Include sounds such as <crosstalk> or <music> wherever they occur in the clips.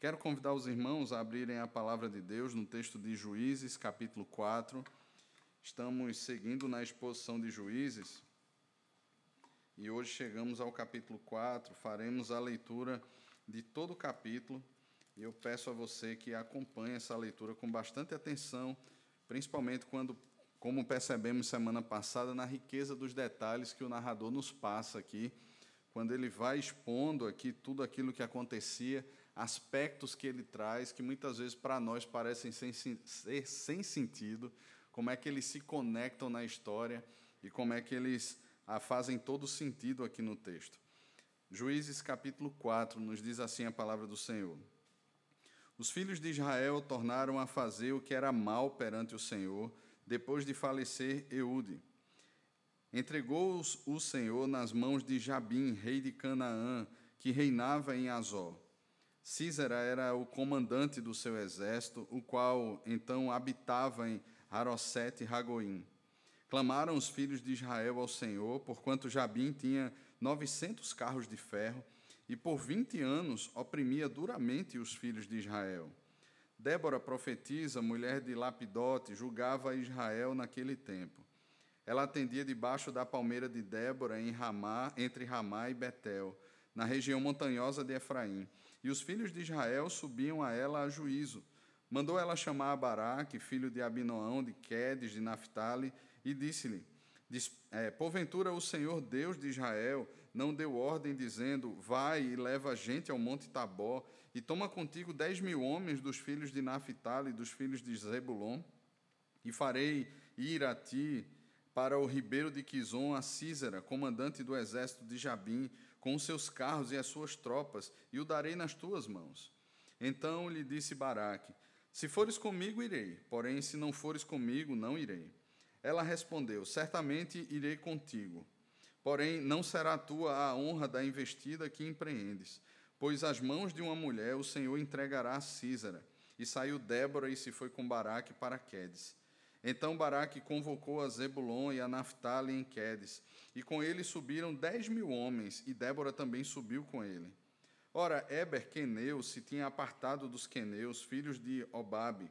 Quero convidar os irmãos a abrirem a palavra de Deus no texto de Juízes, capítulo 4. Estamos seguindo na exposição de Juízes e hoje chegamos ao capítulo 4. Faremos a leitura de todo o capítulo e eu peço a você que acompanhe essa leitura com bastante atenção, principalmente quando, como percebemos semana passada, na riqueza dos detalhes que o narrador nos passa aqui, quando ele vai expondo aqui tudo aquilo que acontecia aspectos que ele traz que muitas vezes para nós parecem sem, ser sem sentido, como é que eles se conectam na história e como é que eles ah, fazem todo sentido aqui no texto. Juízes capítulo 4 nos diz assim a palavra do Senhor. Os filhos de Israel tornaram a fazer o que era mal perante o Senhor, depois de falecer Eude. Entregou-os o Senhor nas mãos de Jabim, rei de Canaã, que reinava em Azó. Císera era o comandante do seu exército, o qual então habitava em Harosete e Ragoim. Clamaram os filhos de Israel ao Senhor, porquanto Jabim tinha novecentos carros de ferro, e por vinte anos oprimia duramente os filhos de Israel. Débora, profetisa, mulher de Lapidote, julgava Israel naquele tempo. Ela atendia debaixo da palmeira de Débora, em Ramá, entre Ramá e Betel, na região montanhosa de Efraim e os filhos de Israel subiam a ela a juízo. Mandou ela chamar a Baraque, filho de Abinoão, de Quedes, de Naphtali, e disse-lhe: é, Porventura o Senhor Deus de Israel não deu ordem, dizendo: Vai e leva gente ao monte Tabó, e toma contigo dez mil homens dos filhos de Naphtali e dos filhos de Zebulon, e farei ir a ti para o ribeiro de Quizon a Císera, comandante do exército de Jabim, com os seus carros e as suas tropas, e o darei nas tuas mãos. Então lhe disse Baraque: Se fores comigo, irei, porém, se não fores comigo, não irei. Ela respondeu: Certamente irei contigo. Porém, não será tua a honra da investida que empreendes, pois as mãos de uma mulher o Senhor entregará a Císara. E saiu Débora e se foi com Baraque para Quedes. Então Baraque convocou a Zebulon e a Naphtali em Quedes, e com ele subiram dez mil homens, e Débora também subiu com ele. Ora, Eber Queneu se tinha apartado dos queneus, filhos de Obabe,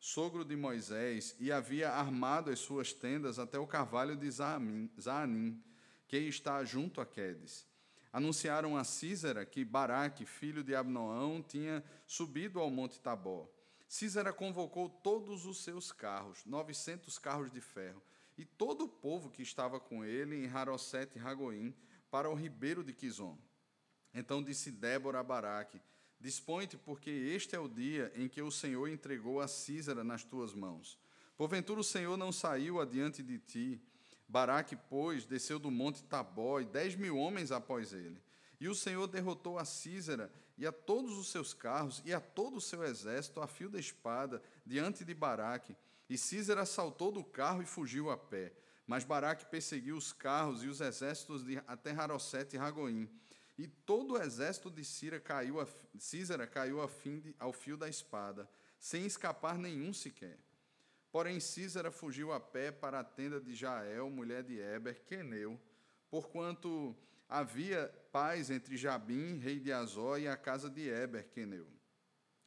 sogro de Moisés, e havia armado as suas tendas até o carvalho de Zaanim, que está junto a Quedes. Anunciaram a Císera que Baraque, filho de Abnoão, tinha subido ao monte Tabor. Císera convocou todos os seus carros, 900 carros de ferro, e todo o povo que estava com ele em Harosete e Ragoim para o ribeiro de Quizon. Então disse Débora a Baraque: Dispõe-te, porque este é o dia em que o Senhor entregou a Císara nas tuas mãos. Porventura o Senhor não saiu adiante de ti. Baraque, pois, desceu do monte Tabó e dez mil homens após ele. E o Senhor derrotou a Císara e a todos os seus carros e a todo o seu exército a fio da espada diante de Baraque. E Císera saltou do carro e fugiu a pé. Mas Baraque perseguiu os carros e os exércitos de até Harosete e Ragoim. E todo o exército de Císera caiu a, Císera caiu a fim de, ao fio da espada, sem escapar nenhum sequer. Porém, Císera fugiu a pé para a tenda de Jael, mulher de Eber, Queneu, porquanto havia paz entre Jabim, rei de Azó, e a casa de Eber, Queneu.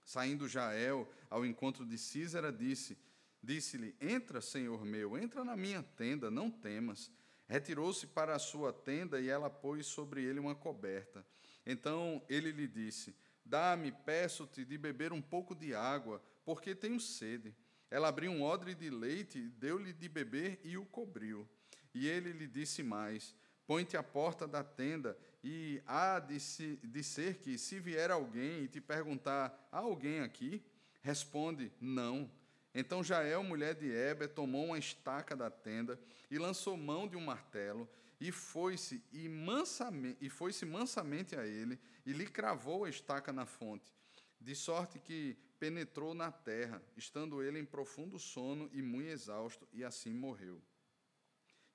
Saindo Jael ao encontro de Císera, disse: Disse-lhe: Entra, senhor meu, entra na minha tenda, não temas. Retirou-se para a sua tenda e ela pôs sobre ele uma coberta. Então ele lhe disse: Dá-me, peço-te, de beber um pouco de água, porque tenho sede. Ela abriu um odre de leite, deu-lhe de beber e o cobriu. E ele lhe disse mais: Põe-te à porta da tenda, e há de, se, de ser que, se vier alguém e te perguntar: Há alguém aqui? Responde: Não. Então Jael, mulher de Heber, tomou uma estaca da tenda e lançou mão de um martelo e foi-se e, mansamente, e foi-se mansamente a ele e lhe cravou a estaca na fonte, de sorte que penetrou na terra, estando ele em profundo sono e muito exausto, e assim morreu.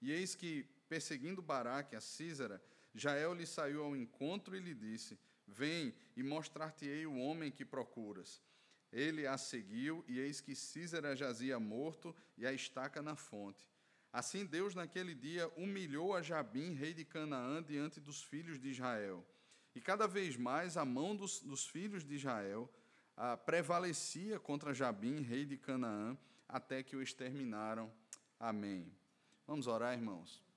E eis que, perseguindo Baraque, a Císara, Jael lhe saiu ao encontro e lhe disse: Vem e mostrar-te-ei o homem que procuras. Ele a seguiu, e eis que Císera jazia morto e a estaca na fonte. Assim Deus, naquele dia, humilhou a Jabim, rei de Canaã, diante dos filhos de Israel. E cada vez mais a mão dos, dos filhos de Israel ah, prevalecia contra Jabim, rei de Canaã, até que o exterminaram. Amém. Vamos orar, irmãos.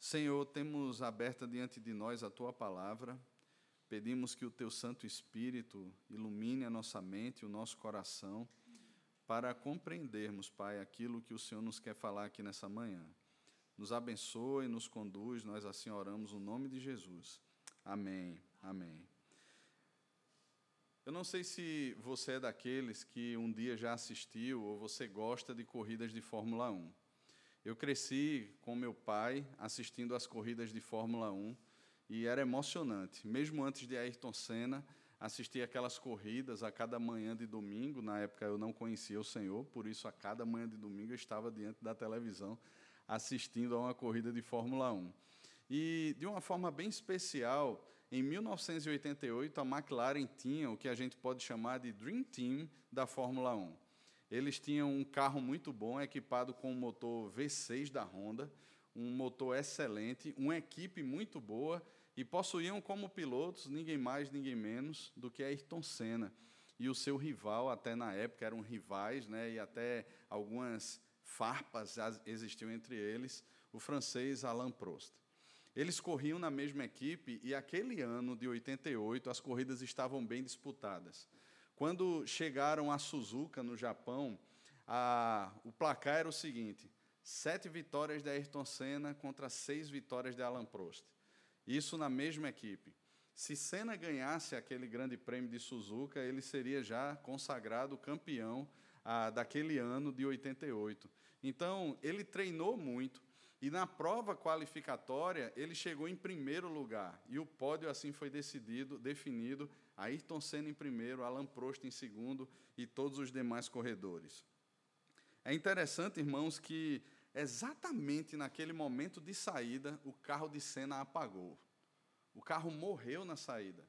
Senhor, temos aberta diante de nós a tua palavra. Pedimos que o teu Santo Espírito ilumine a nossa mente, o nosso coração, para compreendermos, Pai, aquilo que o Senhor nos quer falar aqui nessa manhã. Nos abençoe, nos conduz, nós assim oramos no nome de Jesus. Amém. Amém. Eu não sei se você é daqueles que um dia já assistiu ou você gosta de corridas de Fórmula 1. Eu cresci com meu pai assistindo às corridas de Fórmula 1 e era emocionante. Mesmo antes de Ayrton Senna, assistia aquelas corridas a cada manhã de domingo. Na época eu não conhecia o Senhor, por isso a cada manhã de domingo eu estava diante da televisão assistindo a uma corrida de Fórmula 1. E de uma forma bem especial, em 1988 a McLaren tinha o que a gente pode chamar de Dream Team da Fórmula 1. Eles tinham um carro muito bom, equipado com um motor V6 da Honda, um motor excelente, uma equipe muito boa e possuíam como pilotos ninguém mais, ninguém menos do que Ayrton Senna. E o seu rival, até na época, eram rivais, né, e até algumas farpas existiam entre eles, o francês Alain Prost. Eles corriam na mesma equipe e aquele ano de 88 as corridas estavam bem disputadas. Quando chegaram a Suzuka, no Japão, a, o placar era o seguinte: sete vitórias de Ayrton Senna contra seis vitórias de Alan Prost. Isso na mesma equipe. Se Senna ganhasse aquele grande prêmio de Suzuka, ele seria já consagrado campeão ah, daquele ano de 88. Então, ele treinou muito e na prova qualificatória ele chegou em primeiro lugar. E o pódio assim foi decidido, definido Ayrton Senna em primeiro, Alan Prost em segundo e todos os demais corredores. É interessante, irmãos, que exatamente naquele momento de saída, o carro de Senna apagou. O carro morreu na saída.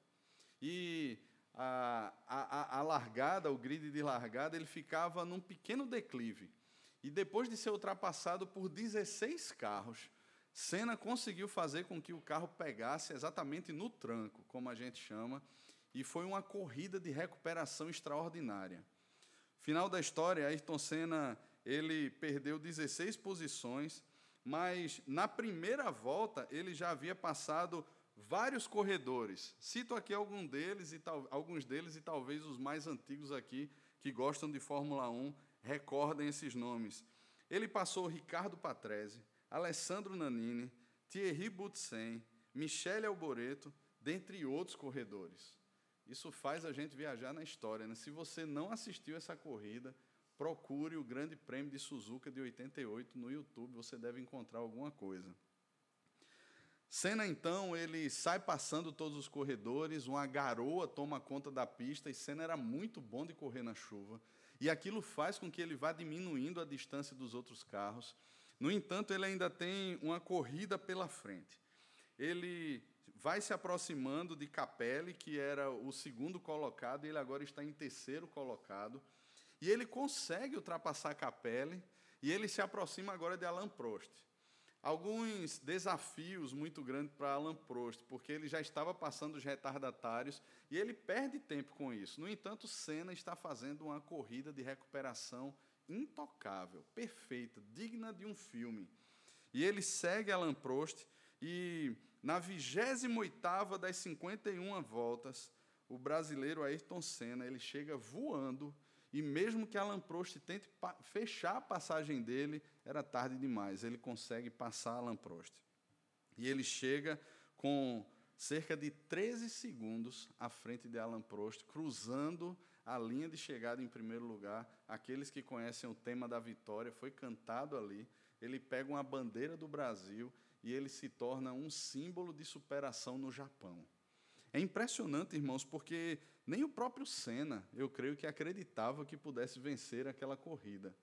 E a, a, a largada, o grid de largada, ele ficava num pequeno declive. E depois de ser ultrapassado por 16 carros, Senna conseguiu fazer com que o carro pegasse exatamente no tranco, como a gente chama, e foi uma corrida de recuperação extraordinária. Final da história, Ayrton Senna ele perdeu 16 posições, mas na primeira volta ele já havia passado vários corredores. Cito aqui algum deles e tal, alguns deles e talvez os mais antigos aqui que gostam de Fórmula 1 recordem esses nomes. Ele passou Ricardo Patrese, Alessandro Nanini, Thierry Boutsen, Michele Alboreto, dentre outros corredores. Isso faz a gente viajar na história. Né? Se você não assistiu essa corrida, procure o Grande Prêmio de Suzuka de 88 no YouTube, você deve encontrar alguma coisa. Senna, então, ele sai passando todos os corredores, uma garoa toma conta da pista, e Senna era muito bom de correr na chuva. E aquilo faz com que ele vá diminuindo a distância dos outros carros. No entanto, ele ainda tem uma corrida pela frente. Ele vai se aproximando de Capelli, que era o segundo colocado, e ele agora está em terceiro colocado. E ele consegue ultrapassar Capelli, e ele se aproxima agora de Alain Prost. Alguns desafios muito grandes para Alain Prost, porque ele já estava passando os retardatários e ele perde tempo com isso. No entanto, Senna está fazendo uma corrida de recuperação intocável, perfeita, digna de um filme. E ele segue Alain Prost e na 28ª das 51 voltas, o brasileiro Ayrton Senna, ele chega voando e mesmo que Alan Prost tente fechar a passagem dele, era tarde demais. Ele consegue passar Alan Prost. E ele chega com cerca de 13 segundos à frente de Alan Prost, cruzando a linha de chegada em primeiro lugar. Aqueles que conhecem o tema da vitória, foi cantado ali. Ele pega uma bandeira do Brasil e ele se torna um símbolo de superação no Japão. É impressionante, irmãos, porque nem o próprio Senna, eu creio que acreditava que pudesse vencer aquela corrida.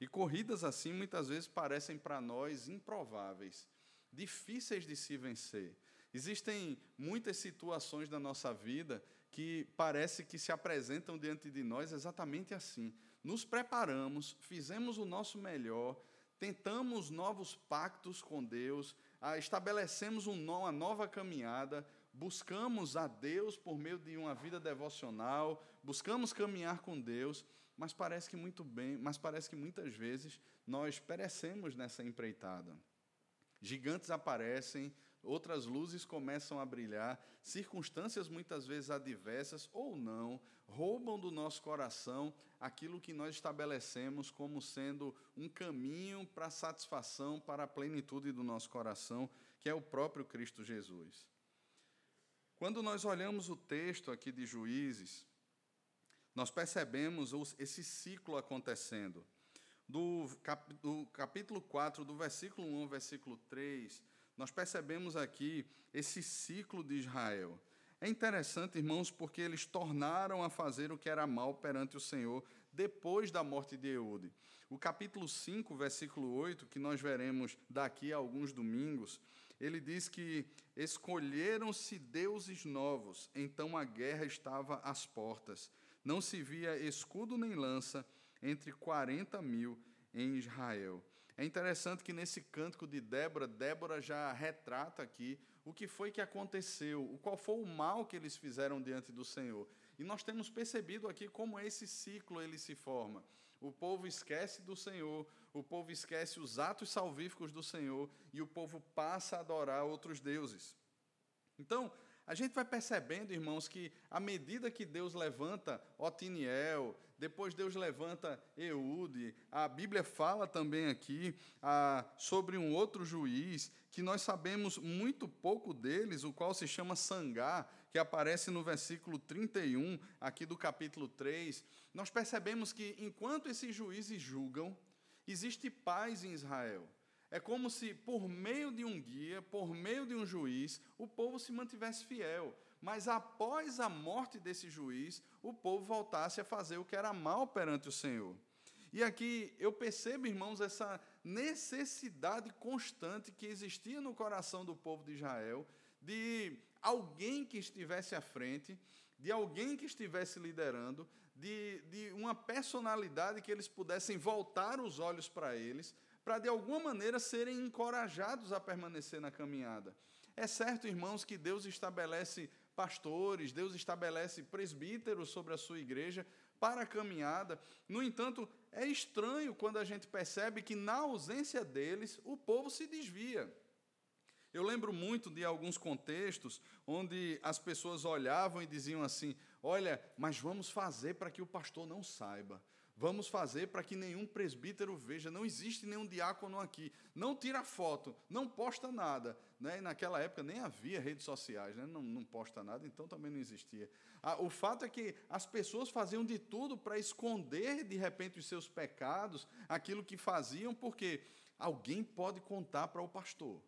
E corridas assim muitas vezes parecem para nós improváveis, difíceis de se vencer. Existem muitas situações da nossa vida que parece que se apresentam diante de nós exatamente assim. Nos preparamos, fizemos o nosso melhor, tentamos novos pactos com Deus, estabelecemos uma nova caminhada, buscamos a Deus por meio de uma vida devocional, buscamos caminhar com Deus, mas parece que muito bem, mas parece que muitas vezes nós perecemos nessa empreitada. Gigantes aparecem, outras luzes começam a brilhar, circunstâncias muitas vezes adversas ou não roubam do nosso coração aquilo que nós estabelecemos como sendo um caminho para a satisfação, para a plenitude do nosso coração, que é o próprio Cristo Jesus. Quando nós olhamos o texto aqui de Juízes, nós percebemos esse ciclo acontecendo. Do, cap, do capítulo 4, do versículo 1 ao versículo 3, nós percebemos aqui esse ciclo de Israel. É interessante, irmãos, porque eles tornaram a fazer o que era mal perante o Senhor depois da morte de Eude. O capítulo 5, versículo 8, que nós veremos daqui a alguns domingos, ele diz que escolheram-se deuses novos, então a guerra estava às portas. Não se via escudo nem lança entre 40 mil em Israel. É interessante que nesse cântico de Débora, Débora já retrata aqui o que foi que aconteceu, qual foi o mal que eles fizeram diante do Senhor. E nós temos percebido aqui como esse ciclo ele se forma. O povo esquece do Senhor, o povo esquece os atos salvíficos do Senhor e o povo passa a adorar outros deuses. Então, a gente vai percebendo, irmãos, que à medida que Deus levanta Otiniel, depois Deus levanta Eude, a Bíblia fala também aqui ah, sobre um outro juiz, que nós sabemos muito pouco deles, o qual se chama Sangá, que aparece no versículo 31, aqui do capítulo 3. Nós percebemos que enquanto esses juízes julgam, existe paz em Israel. É como se, por meio de um guia, por meio de um juiz, o povo se mantivesse fiel. Mas após a morte desse juiz, o povo voltasse a fazer o que era mal perante o Senhor. E aqui eu percebo, irmãos, essa necessidade constante que existia no coração do povo de Israel de alguém que estivesse à frente, de alguém que estivesse liderando, de, de uma personalidade que eles pudessem voltar os olhos para eles, para de alguma maneira serem encorajados a permanecer na caminhada. É certo, irmãos, que Deus estabelece pastores, Deus estabelece presbíteros sobre a sua igreja para a caminhada. No entanto, é estranho quando a gente percebe que, na ausência deles, o povo se desvia. Eu lembro muito de alguns contextos onde as pessoas olhavam e diziam assim: Olha, mas vamos fazer para que o pastor não saiba. Vamos fazer para que nenhum presbítero veja. Não existe nenhum diácono aqui. Não tira foto, não posta nada. Né? E naquela época nem havia redes sociais, né? não, não posta nada, então também não existia. Ah, o fato é que as pessoas faziam de tudo para esconder, de repente, os seus pecados, aquilo que faziam, porque alguém pode contar para o pastor.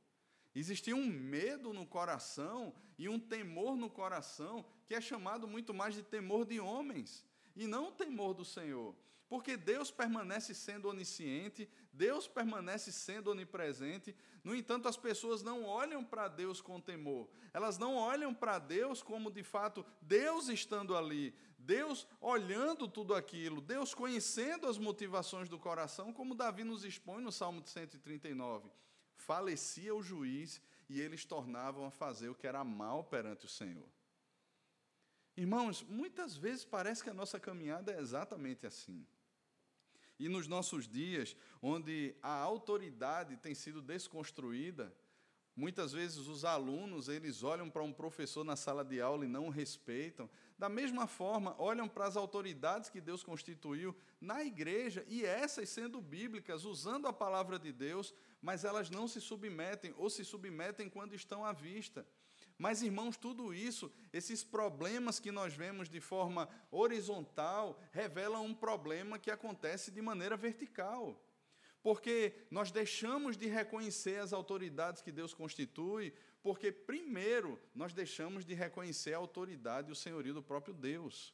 Existia um medo no coração e um temor no coração que é chamado muito mais de temor de homens e não o temor do Senhor. Porque Deus permanece sendo onisciente, Deus permanece sendo onipresente, no entanto, as pessoas não olham para Deus com temor, elas não olham para Deus como de fato Deus estando ali, Deus olhando tudo aquilo, Deus conhecendo as motivações do coração, como Davi nos expõe no Salmo 139. Falecia o juiz e eles tornavam a fazer o que era mal perante o Senhor. Irmãos, muitas vezes parece que a nossa caminhada é exatamente assim. E nos nossos dias, onde a autoridade tem sido desconstruída, muitas vezes os alunos, eles olham para um professor na sala de aula e não o respeitam. Da mesma forma, olham para as autoridades que Deus constituiu na igreja, e essas sendo bíblicas, usando a palavra de Deus, mas elas não se submetem ou se submetem quando estão à vista. Mas, irmãos, tudo isso, esses problemas que nós vemos de forma horizontal, revelam um problema que acontece de maneira vertical. Porque nós deixamos de reconhecer as autoridades que Deus constitui, porque, primeiro, nós deixamos de reconhecer a autoridade e o senhorio do próprio Deus.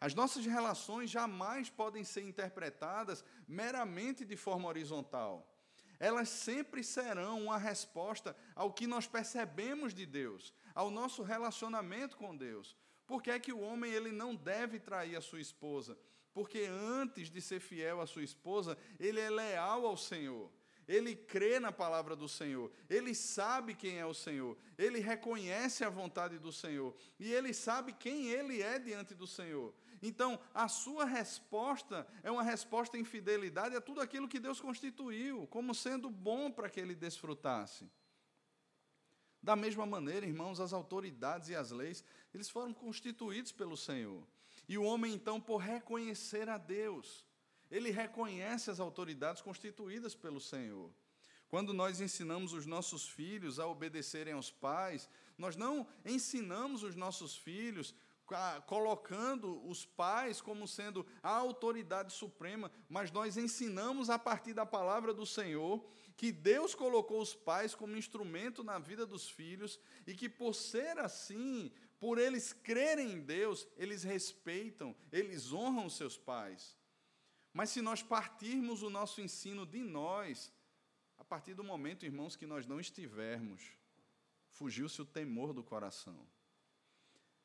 As nossas relações jamais podem ser interpretadas meramente de forma horizontal elas sempre serão uma resposta ao que nós percebemos de Deus, ao nosso relacionamento com Deus. Por que é que o homem ele não deve trair a sua esposa? Porque antes de ser fiel à sua esposa, ele é leal ao Senhor. ele crê na palavra do Senhor, ele sabe quem é o Senhor, ele reconhece a vontade do Senhor e ele sabe quem ele é diante do Senhor. Então, a sua resposta é uma resposta em fidelidade a tudo aquilo que Deus constituiu como sendo bom para que ele desfrutasse. Da mesma maneira, irmãos, as autoridades e as leis, eles foram constituídos pelo Senhor. E o homem, então, por reconhecer a Deus, ele reconhece as autoridades constituídas pelo Senhor. Quando nós ensinamos os nossos filhos a obedecerem aos pais, nós não ensinamos os nossos filhos colocando os pais como sendo a autoridade suprema, mas nós ensinamos a partir da palavra do Senhor que Deus colocou os pais como instrumento na vida dos filhos e que, por ser assim, por eles crerem em Deus, eles respeitam, eles honram seus pais. Mas se nós partirmos o nosso ensino de nós, a partir do momento, irmãos, que nós não estivermos, fugiu-se o temor do coração.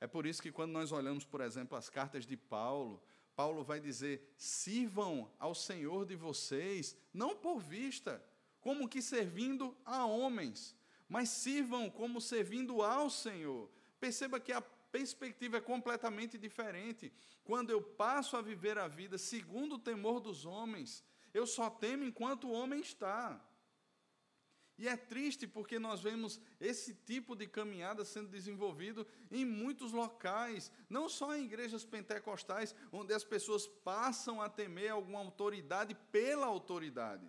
É por isso que quando nós olhamos, por exemplo, as cartas de Paulo, Paulo vai dizer: sirvam ao Senhor de vocês, não por vista, como que servindo a homens, mas sirvam como servindo ao Senhor. Perceba que a perspectiva é completamente diferente. Quando eu passo a viver a vida segundo o temor dos homens, eu só temo enquanto o homem está. E é triste porque nós vemos esse tipo de caminhada sendo desenvolvido em muitos locais, não só em igrejas pentecostais, onde as pessoas passam a temer alguma autoridade pela autoridade.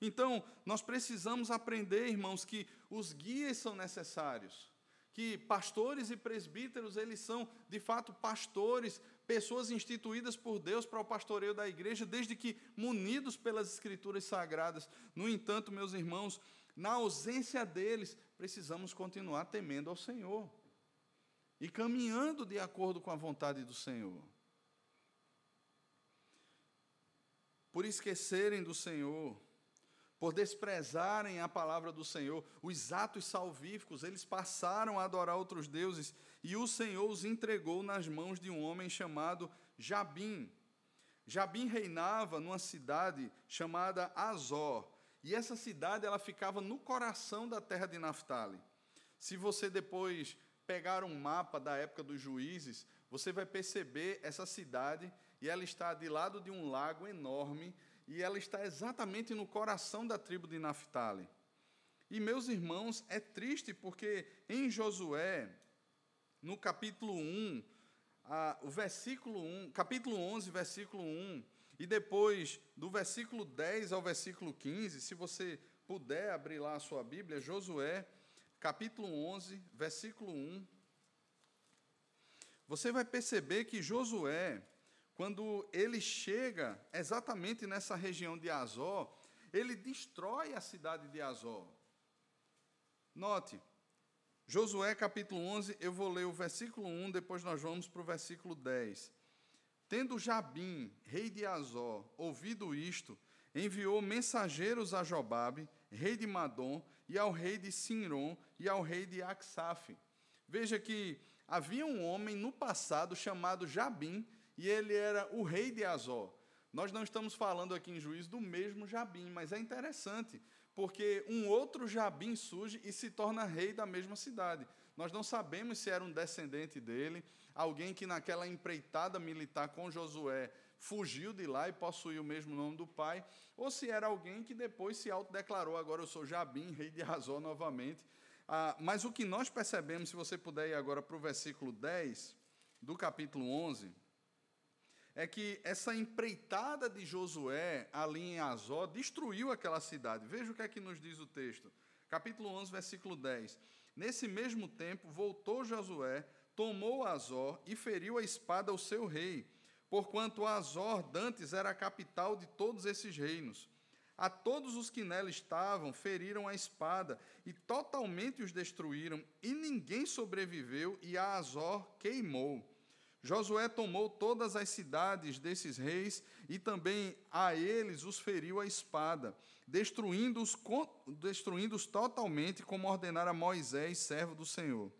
Então, nós precisamos aprender, irmãos, que os guias são necessários que pastores e presbíteros, eles são, de fato, pastores, pessoas instituídas por Deus para o pastoreio da igreja, desde que munidos pelas escrituras sagradas. No entanto, meus irmãos, na ausência deles, precisamos continuar temendo ao Senhor e caminhando de acordo com a vontade do Senhor. Por esquecerem do Senhor, por desprezarem a palavra do Senhor, os atos salvíficos, eles passaram a adorar outros deuses, e o Senhor os entregou nas mãos de um homem chamado Jabim. Jabim reinava numa cidade chamada Azor, e essa cidade ela ficava no coração da terra de Naphtali. Se você depois pegar um mapa da época dos juízes, você vai perceber essa cidade, e ela está de lado de um lago enorme, e ela está exatamente no coração da tribo de Naphtali. E, meus irmãos, é triste porque em Josué, no capítulo 1, a, o versículo 1, capítulo 11, versículo 1, e depois do versículo 10 ao versículo 15, se você puder abrir lá a sua Bíblia, Josué, capítulo 11, versículo 1, você vai perceber que Josué, quando ele chega exatamente nessa região de Azó, ele destrói a cidade de Azó. Note, Josué capítulo 11, eu vou ler o versículo 1, depois nós vamos para o versículo 10. Tendo Jabim, rei de Azó, ouvido isto, enviou mensageiros a Jobabe, rei de Madom, e ao rei de Sinron e ao rei de Aksaf. Veja que havia um homem no passado chamado Jabim, e ele era o rei de Azó. Nós não estamos falando aqui em juízo do mesmo Jabim, mas é interessante, porque um outro Jabim surge e se torna rei da mesma cidade. Nós não sabemos se era um descendente dele, alguém que naquela empreitada militar com Josué fugiu de lá e possuía o mesmo nome do pai, ou se era alguém que depois se autodeclarou, agora eu sou Jabim, rei de Azó novamente. Ah, mas o que nós percebemos, se você puder ir agora para o versículo 10 do capítulo 11, é que essa empreitada de Josué ali em Azó destruiu aquela cidade. Veja o que é que nos diz o texto. Capítulo 11, versículo 10. Nesse mesmo tempo, voltou Josué, tomou Azó e feriu a espada ao seu rei, porquanto Azor dantes era a capital de todos esses reinos. A todos os que nela estavam feriram a espada e totalmente os destruíram, e ninguém sobreviveu, e a Azor queimou. Josué tomou todas as cidades desses reis e também a eles os feriu a espada, destruindo-os destruindo totalmente, como ordenara Moisés, servo do Senhor.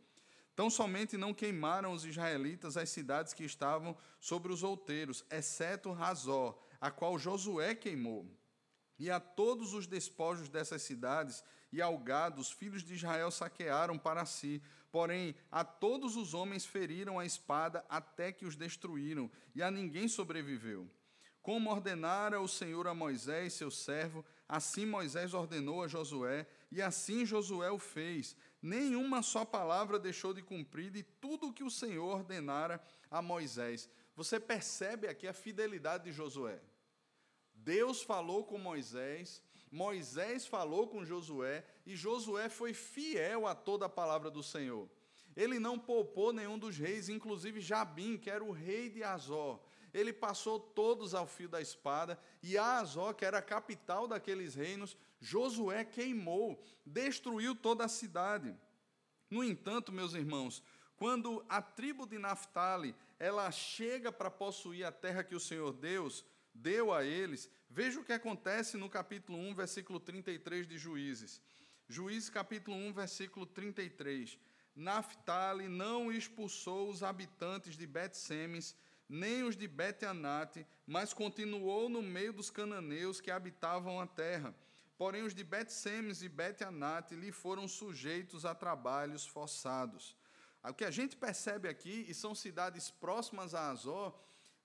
Tão somente não queimaram os israelitas as cidades que estavam sobre os outeiros, exceto Razó, a qual Josué queimou. E a todos os despojos dessas cidades e ao gado, os filhos de Israel saquearam para si. Porém, a todos os homens feriram a espada até que os destruíram, e a ninguém sobreviveu. Como ordenara o Senhor a Moisés, seu servo, assim Moisés ordenou a Josué, e assim Josué o fez. Nenhuma só palavra deixou de cumprir de tudo o que o Senhor ordenara a Moisés. Você percebe aqui a fidelidade de Josué. Deus falou com Moisés, Moisés falou com Josué, e Josué foi fiel a toda a palavra do Senhor. Ele não poupou nenhum dos reis, inclusive Jabim, que era o rei de Azor ele passou todos ao fio da espada, e Azó, que era a capital daqueles reinos, Josué queimou, destruiu toda a cidade. No entanto, meus irmãos, quando a tribo de Naphtali, ela chega para possuir a terra que o Senhor Deus deu a eles, veja o que acontece no capítulo 1, versículo 33 de Juízes. Juízes capítulo 1, versículo 33. Naphtali não expulsou os habitantes de Bet-Semes nem os de Bet-Anate, mas continuou no meio dos cananeus que habitavam a terra. Porém, os de Bet-Semes e Bet-Anate lhe foram sujeitos a trabalhos forçados. O que a gente percebe aqui, e são cidades próximas a Azor,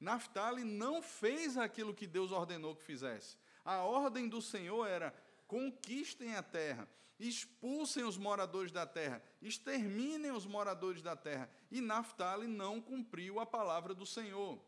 Naphtali não fez aquilo que Deus ordenou que fizesse. A ordem do Senhor era: conquistem a terra expulsem os moradores da terra, exterminem os moradores da terra. E Naphtali não cumpriu a palavra do Senhor.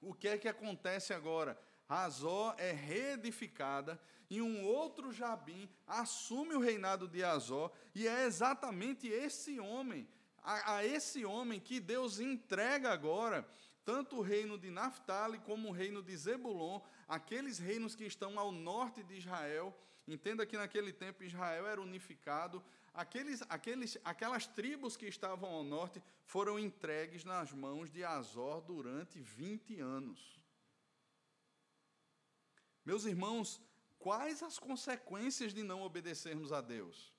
O que é que acontece agora? Azó é reedificada e um outro Jabim assume o reinado de Azó, e é exatamente esse homem, a, a esse homem que Deus entrega agora tanto o reino de Naphtali como o reino de Zebulon, aqueles reinos que estão ao norte de Israel, Entenda que naquele tempo Israel era unificado, aqueles, aqueles, aquelas tribos que estavam ao norte foram entregues nas mãos de Azor durante 20 anos. Meus irmãos, quais as consequências de não obedecermos a Deus?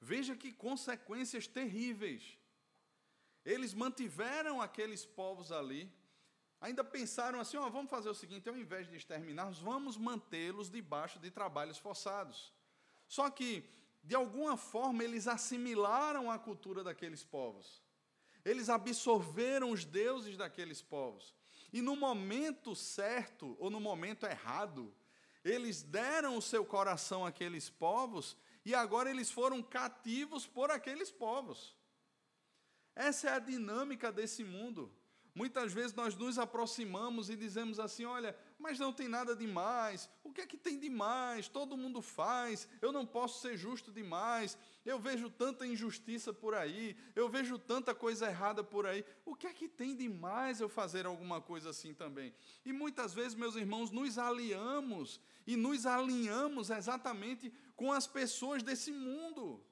Veja que consequências terríveis. Eles mantiveram aqueles povos ali, ainda pensaram assim: vamos fazer o seguinte, ao invés de exterminá-los, vamos mantê-los debaixo de trabalhos forçados. Só que, de alguma forma, eles assimilaram a cultura daqueles povos. Eles absorveram os deuses daqueles povos. E no momento certo, ou no momento errado, eles deram o seu coração àqueles povos e agora eles foram cativos por aqueles povos. Essa é a dinâmica desse mundo. Muitas vezes nós nos aproximamos e dizemos assim: olha, mas não tem nada demais, o que é que tem demais? Todo mundo faz, eu não posso ser justo demais, eu vejo tanta injustiça por aí, eu vejo tanta coisa errada por aí, o que é que tem demais eu fazer alguma coisa assim também? E muitas vezes, meus irmãos, nos aliamos e nos alinhamos exatamente com as pessoas desse mundo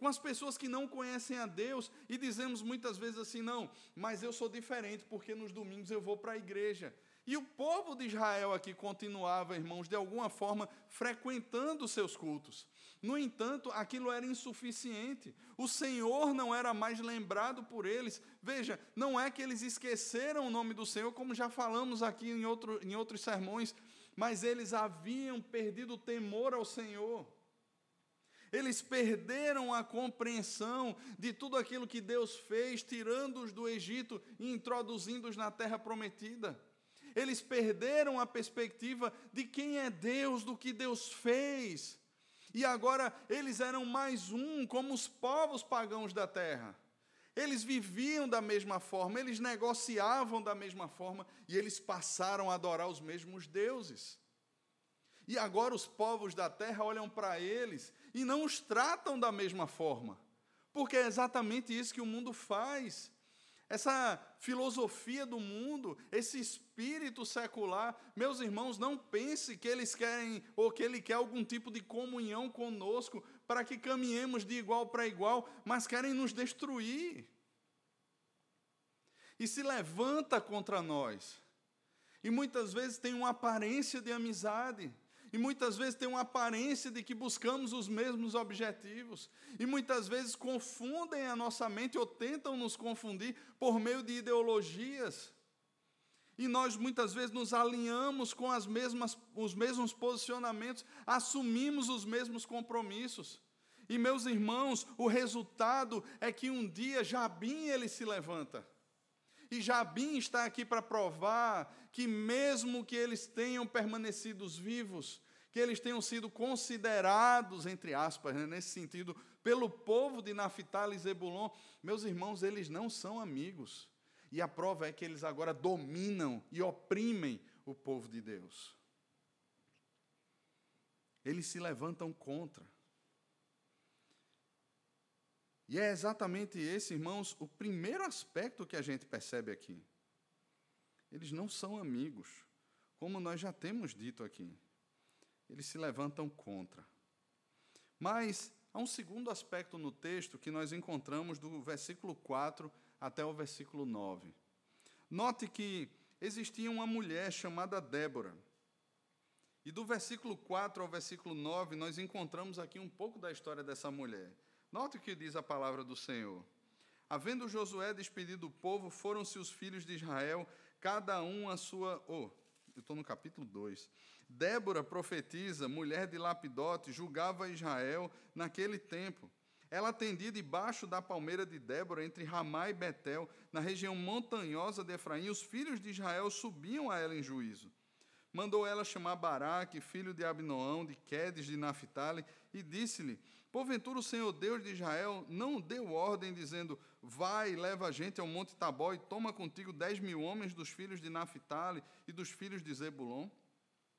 com as pessoas que não conhecem a Deus e dizemos muitas vezes assim: não, mas eu sou diferente porque nos domingos eu vou para a igreja. E o povo de Israel aqui continuava, irmãos, de alguma forma frequentando seus cultos. No entanto, aquilo era insuficiente. O Senhor não era mais lembrado por eles. Veja, não é que eles esqueceram o nome do Senhor, como já falamos aqui em, outro, em outros sermões, mas eles haviam perdido o temor ao Senhor. Eles perderam a compreensão de tudo aquilo que Deus fez, tirando-os do Egito e introduzindo-os na terra prometida. Eles perderam a perspectiva de quem é Deus, do que Deus fez. E agora eles eram mais um, como os povos pagãos da terra. Eles viviam da mesma forma, eles negociavam da mesma forma e eles passaram a adorar os mesmos deuses. E agora os povos da terra olham para eles e não os tratam da mesma forma, porque é exatamente isso que o mundo faz. Essa filosofia do mundo, esse espírito secular, meus irmãos, não pense que eles querem ou que ele quer algum tipo de comunhão conosco para que caminhemos de igual para igual, mas querem nos destruir. E se levanta contra nós. E muitas vezes tem uma aparência de amizade, e muitas vezes tem uma aparência de que buscamos os mesmos objetivos. E muitas vezes confundem a nossa mente ou tentam nos confundir por meio de ideologias. E nós muitas vezes nos alinhamos com as mesmas, os mesmos posicionamentos, assumimos os mesmos compromissos. E meus irmãos, o resultado é que um dia Jabim ele se levanta. E Jabim está aqui para provar que mesmo que eles tenham permanecido vivos, que eles tenham sido considerados, entre aspas, né, nesse sentido, pelo povo de Naphtali e Zebulon, meus irmãos, eles não são amigos. E a prova é que eles agora dominam e oprimem o povo de Deus. Eles se levantam contra. E é exatamente esse, irmãos, o primeiro aspecto que a gente percebe aqui. Eles não são amigos, como nós já temos dito aqui. Eles se levantam contra. Mas há um segundo aspecto no texto que nós encontramos do versículo 4 até o versículo 9. Note que existia uma mulher chamada Débora. E do versículo 4 ao versículo 9, nós encontramos aqui um pouco da história dessa mulher. Note o que diz a palavra do Senhor. Havendo Josué despedido o povo, foram-se os filhos de Israel, cada um a sua. Oh, eu estou no capítulo 2. Débora, profetiza, mulher de Lapidote, julgava Israel naquele tempo. Ela atendia debaixo da palmeira de Débora, entre Ramá e Betel, na região montanhosa de Efraim. Os filhos de Israel subiam a ela em juízo. Mandou ela chamar Baraque, filho de Abinoão, de Quedes, de Naphtali, e disse-lhe: Porventura o Senhor Deus de Israel não deu ordem, dizendo: Vai, leva a gente ao monte Tabó e toma contigo dez mil homens dos filhos de Naphtali e dos filhos de Zebulon?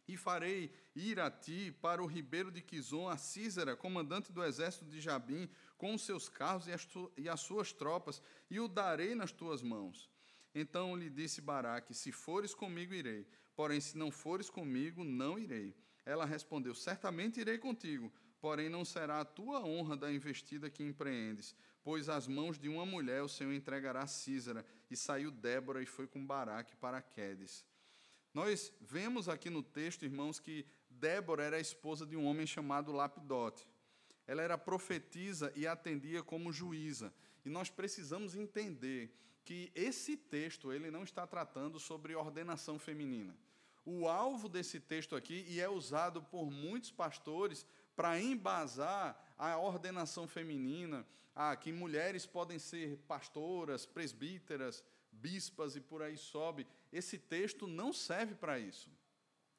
E farei ir a ti para o ribeiro de Quizon, a Císera, comandante do exército de Jabim, com os seus carros e as, tu, e as suas tropas, e o darei nas tuas mãos. Então lhe disse Baraque: Se fores comigo, irei. Porém, se não fores comigo, não irei. Ela respondeu: Certamente irei contigo porém não será a tua honra da investida que empreendes, pois às mãos de uma mulher o Senhor entregará Císara. E saiu Débora e foi com Baraque para Quedes. Nós vemos aqui no texto, irmãos, que Débora era a esposa de um homem chamado Lapidote. Ela era profetisa e atendia como juíza. E nós precisamos entender que esse texto ele não está tratando sobre ordenação feminina. O alvo desse texto aqui, e é usado por muitos pastores para embasar a ordenação feminina, a que mulheres podem ser pastoras, presbíteras, bispas e por aí sobe. Esse texto não serve para isso.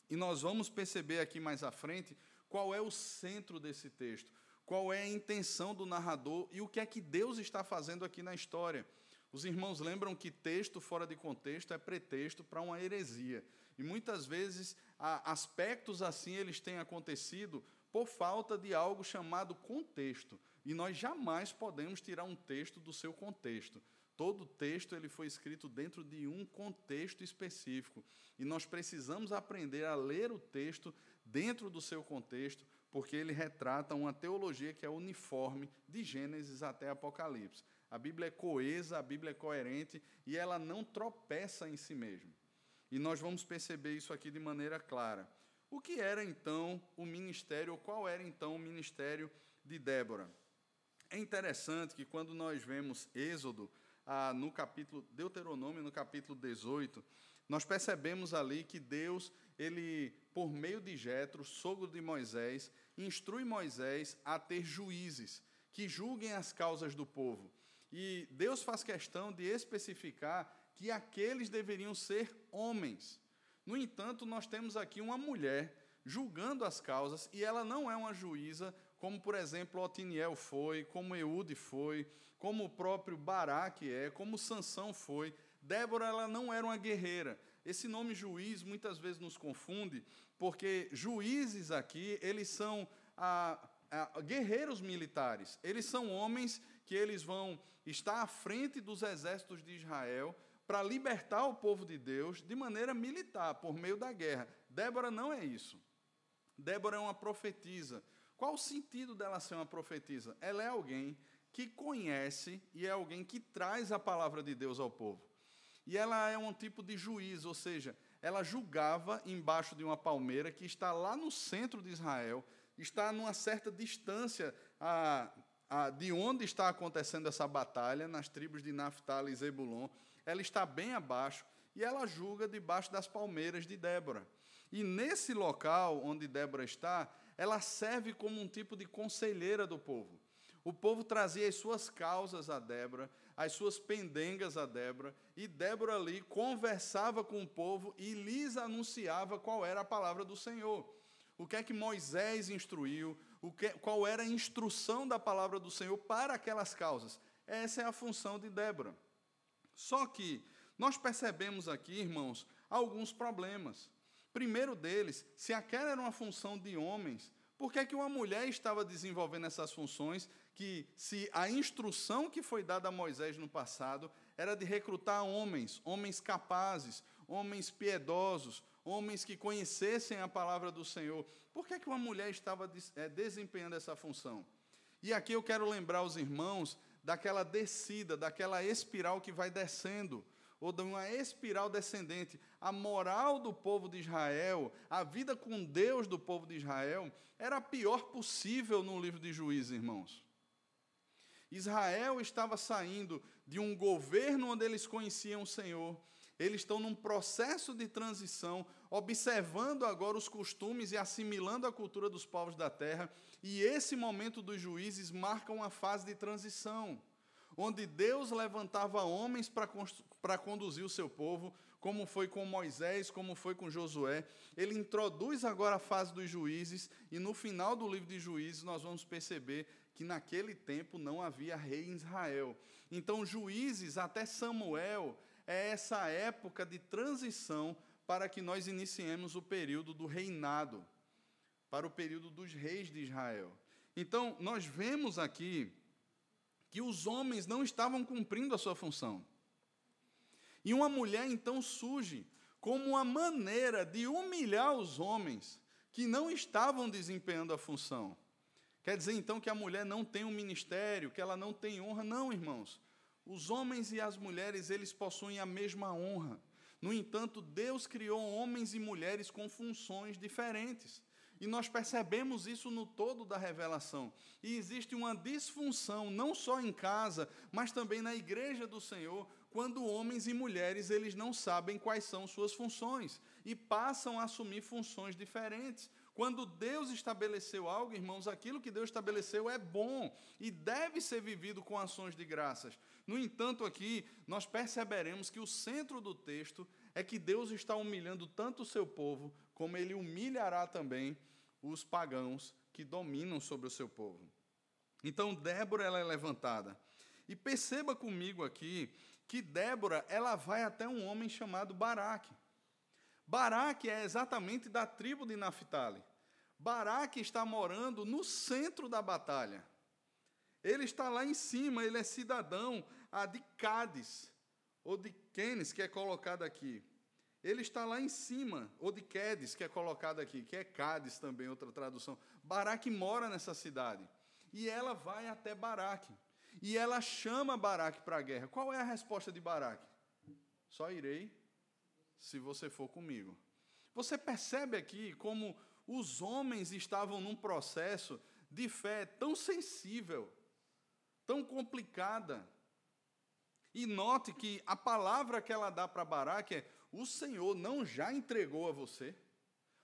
E nós vamos perceber aqui mais à frente qual é o centro desse texto, qual é a intenção do narrador e o que é que Deus está fazendo aqui na história. Os irmãos lembram que texto fora de contexto é pretexto para uma heresia. E muitas vezes aspectos assim eles têm acontecido por falta de algo chamado contexto. E nós jamais podemos tirar um texto do seu contexto. Todo texto ele foi escrito dentro de um contexto específico. E nós precisamos aprender a ler o texto dentro do seu contexto, porque ele retrata uma teologia que é uniforme de Gênesis até Apocalipse. A Bíblia é coesa, a Bíblia é coerente e ela não tropeça em si mesma. E nós vamos perceber isso aqui de maneira clara. O que era então o ministério, ou qual era então o ministério de Débora? É interessante que quando nós vemos Êxodo, ah, no capítulo Deuteronômio, no capítulo 18, nós percebemos ali que Deus, ele, por meio de Jetro, sogro de Moisés, instrui Moisés a ter juízes que julguem as causas do povo. E Deus faz questão de especificar que aqueles deveriam ser homens. No entanto, nós temos aqui uma mulher julgando as causas, e ela não é uma juíza, como por exemplo Otiniel foi, como Eude foi, como o próprio Baraque é, como Sansão foi. Débora ela não era uma guerreira. Esse nome juiz muitas vezes nos confunde, porque juízes aqui, eles são a, a, guerreiros militares. Eles são homens que eles vão estar à frente dos exércitos de Israel, para libertar o povo de Deus de maneira militar, por meio da guerra. Débora não é isso. Débora é uma profetisa. Qual o sentido dela ser uma profetisa? Ela é alguém que conhece e é alguém que traz a palavra de Deus ao povo. E ela é um tipo de juiz, ou seja, ela julgava embaixo de uma palmeira que está lá no centro de Israel, está numa certa distância a, a, de onde está acontecendo essa batalha, nas tribos de Naphtali e Zebulon ela está bem abaixo, e ela julga debaixo das palmeiras de Débora. E nesse local onde Débora está, ela serve como um tipo de conselheira do povo. O povo trazia as suas causas a Débora, as suas pendengas a Débora, e Débora ali conversava com o povo e lhes anunciava qual era a palavra do Senhor. O que é que Moisés instruiu, o que, qual era a instrução da palavra do Senhor para aquelas causas. Essa é a função de Débora. Só que nós percebemos aqui, irmãos, alguns problemas. Primeiro deles, se aquela era uma função de homens, por que, é que uma mulher estava desenvolvendo essas funções que, se a instrução que foi dada a Moisés no passado era de recrutar homens, homens capazes, homens piedosos, homens que conhecessem a palavra do Senhor, por que, é que uma mulher estava eh, desempenhando essa função? E aqui eu quero lembrar os irmãos daquela descida, daquela espiral que vai descendo, ou de uma espiral descendente. A moral do povo de Israel, a vida com Deus do povo de Israel, era a pior possível no livro de Juízes, irmãos. Israel estava saindo de um governo onde eles conheciam o Senhor. Eles estão num processo de transição, observando agora os costumes e assimilando a cultura dos povos da terra. E esse momento dos juízes marca uma fase de transição, onde Deus levantava homens para conduzir o seu povo, como foi com Moisés, como foi com Josué. Ele introduz agora a fase dos juízes, e no final do livro de Juízes nós vamos perceber que naquele tempo não havia rei em Israel. Então, juízes até Samuel é essa época de transição para que nós iniciemos o período do reinado, para o período dos reis de Israel. Então, nós vemos aqui que os homens não estavam cumprindo a sua função. E uma mulher então surge como uma maneira de humilhar os homens que não estavam desempenhando a função. Quer dizer então que a mulher não tem um ministério, que ela não tem honra? Não, irmãos. Os homens e as mulheres, eles possuem a mesma honra. No entanto, Deus criou homens e mulheres com funções diferentes. E nós percebemos isso no todo da revelação. E existe uma disfunção, não só em casa, mas também na igreja do Senhor, quando homens e mulheres eles não sabem quais são suas funções e passam a assumir funções diferentes. Quando Deus estabeleceu algo, irmãos, aquilo que Deus estabeleceu é bom e deve ser vivido com ações de graças. No entanto, aqui nós perceberemos que o centro do texto é que Deus está humilhando tanto o seu povo, como ele humilhará também os pagãos que dominam sobre o seu povo. Então, Débora ela é levantada. E perceba comigo aqui que Débora ela vai até um homem chamado Baraque. Baraque é exatamente da tribo de Naphtali. Baraque está morando no centro da batalha. Ele está lá em cima, ele é cidadão de Cádiz, ou de Quenes, que é colocado aqui. Ele está lá em cima, ou de Quedes, que é colocado aqui, que é Cádiz também, outra tradução. Baraque mora nessa cidade. E ela vai até Baraque. E ela chama Baraque para a guerra. Qual é a resposta de Baraque? Só irei se você for comigo. Você percebe aqui como os homens estavam num processo de fé tão sensível, tão complicada. E note que a palavra que ela dá para Baraque é: o Senhor não já entregou a você?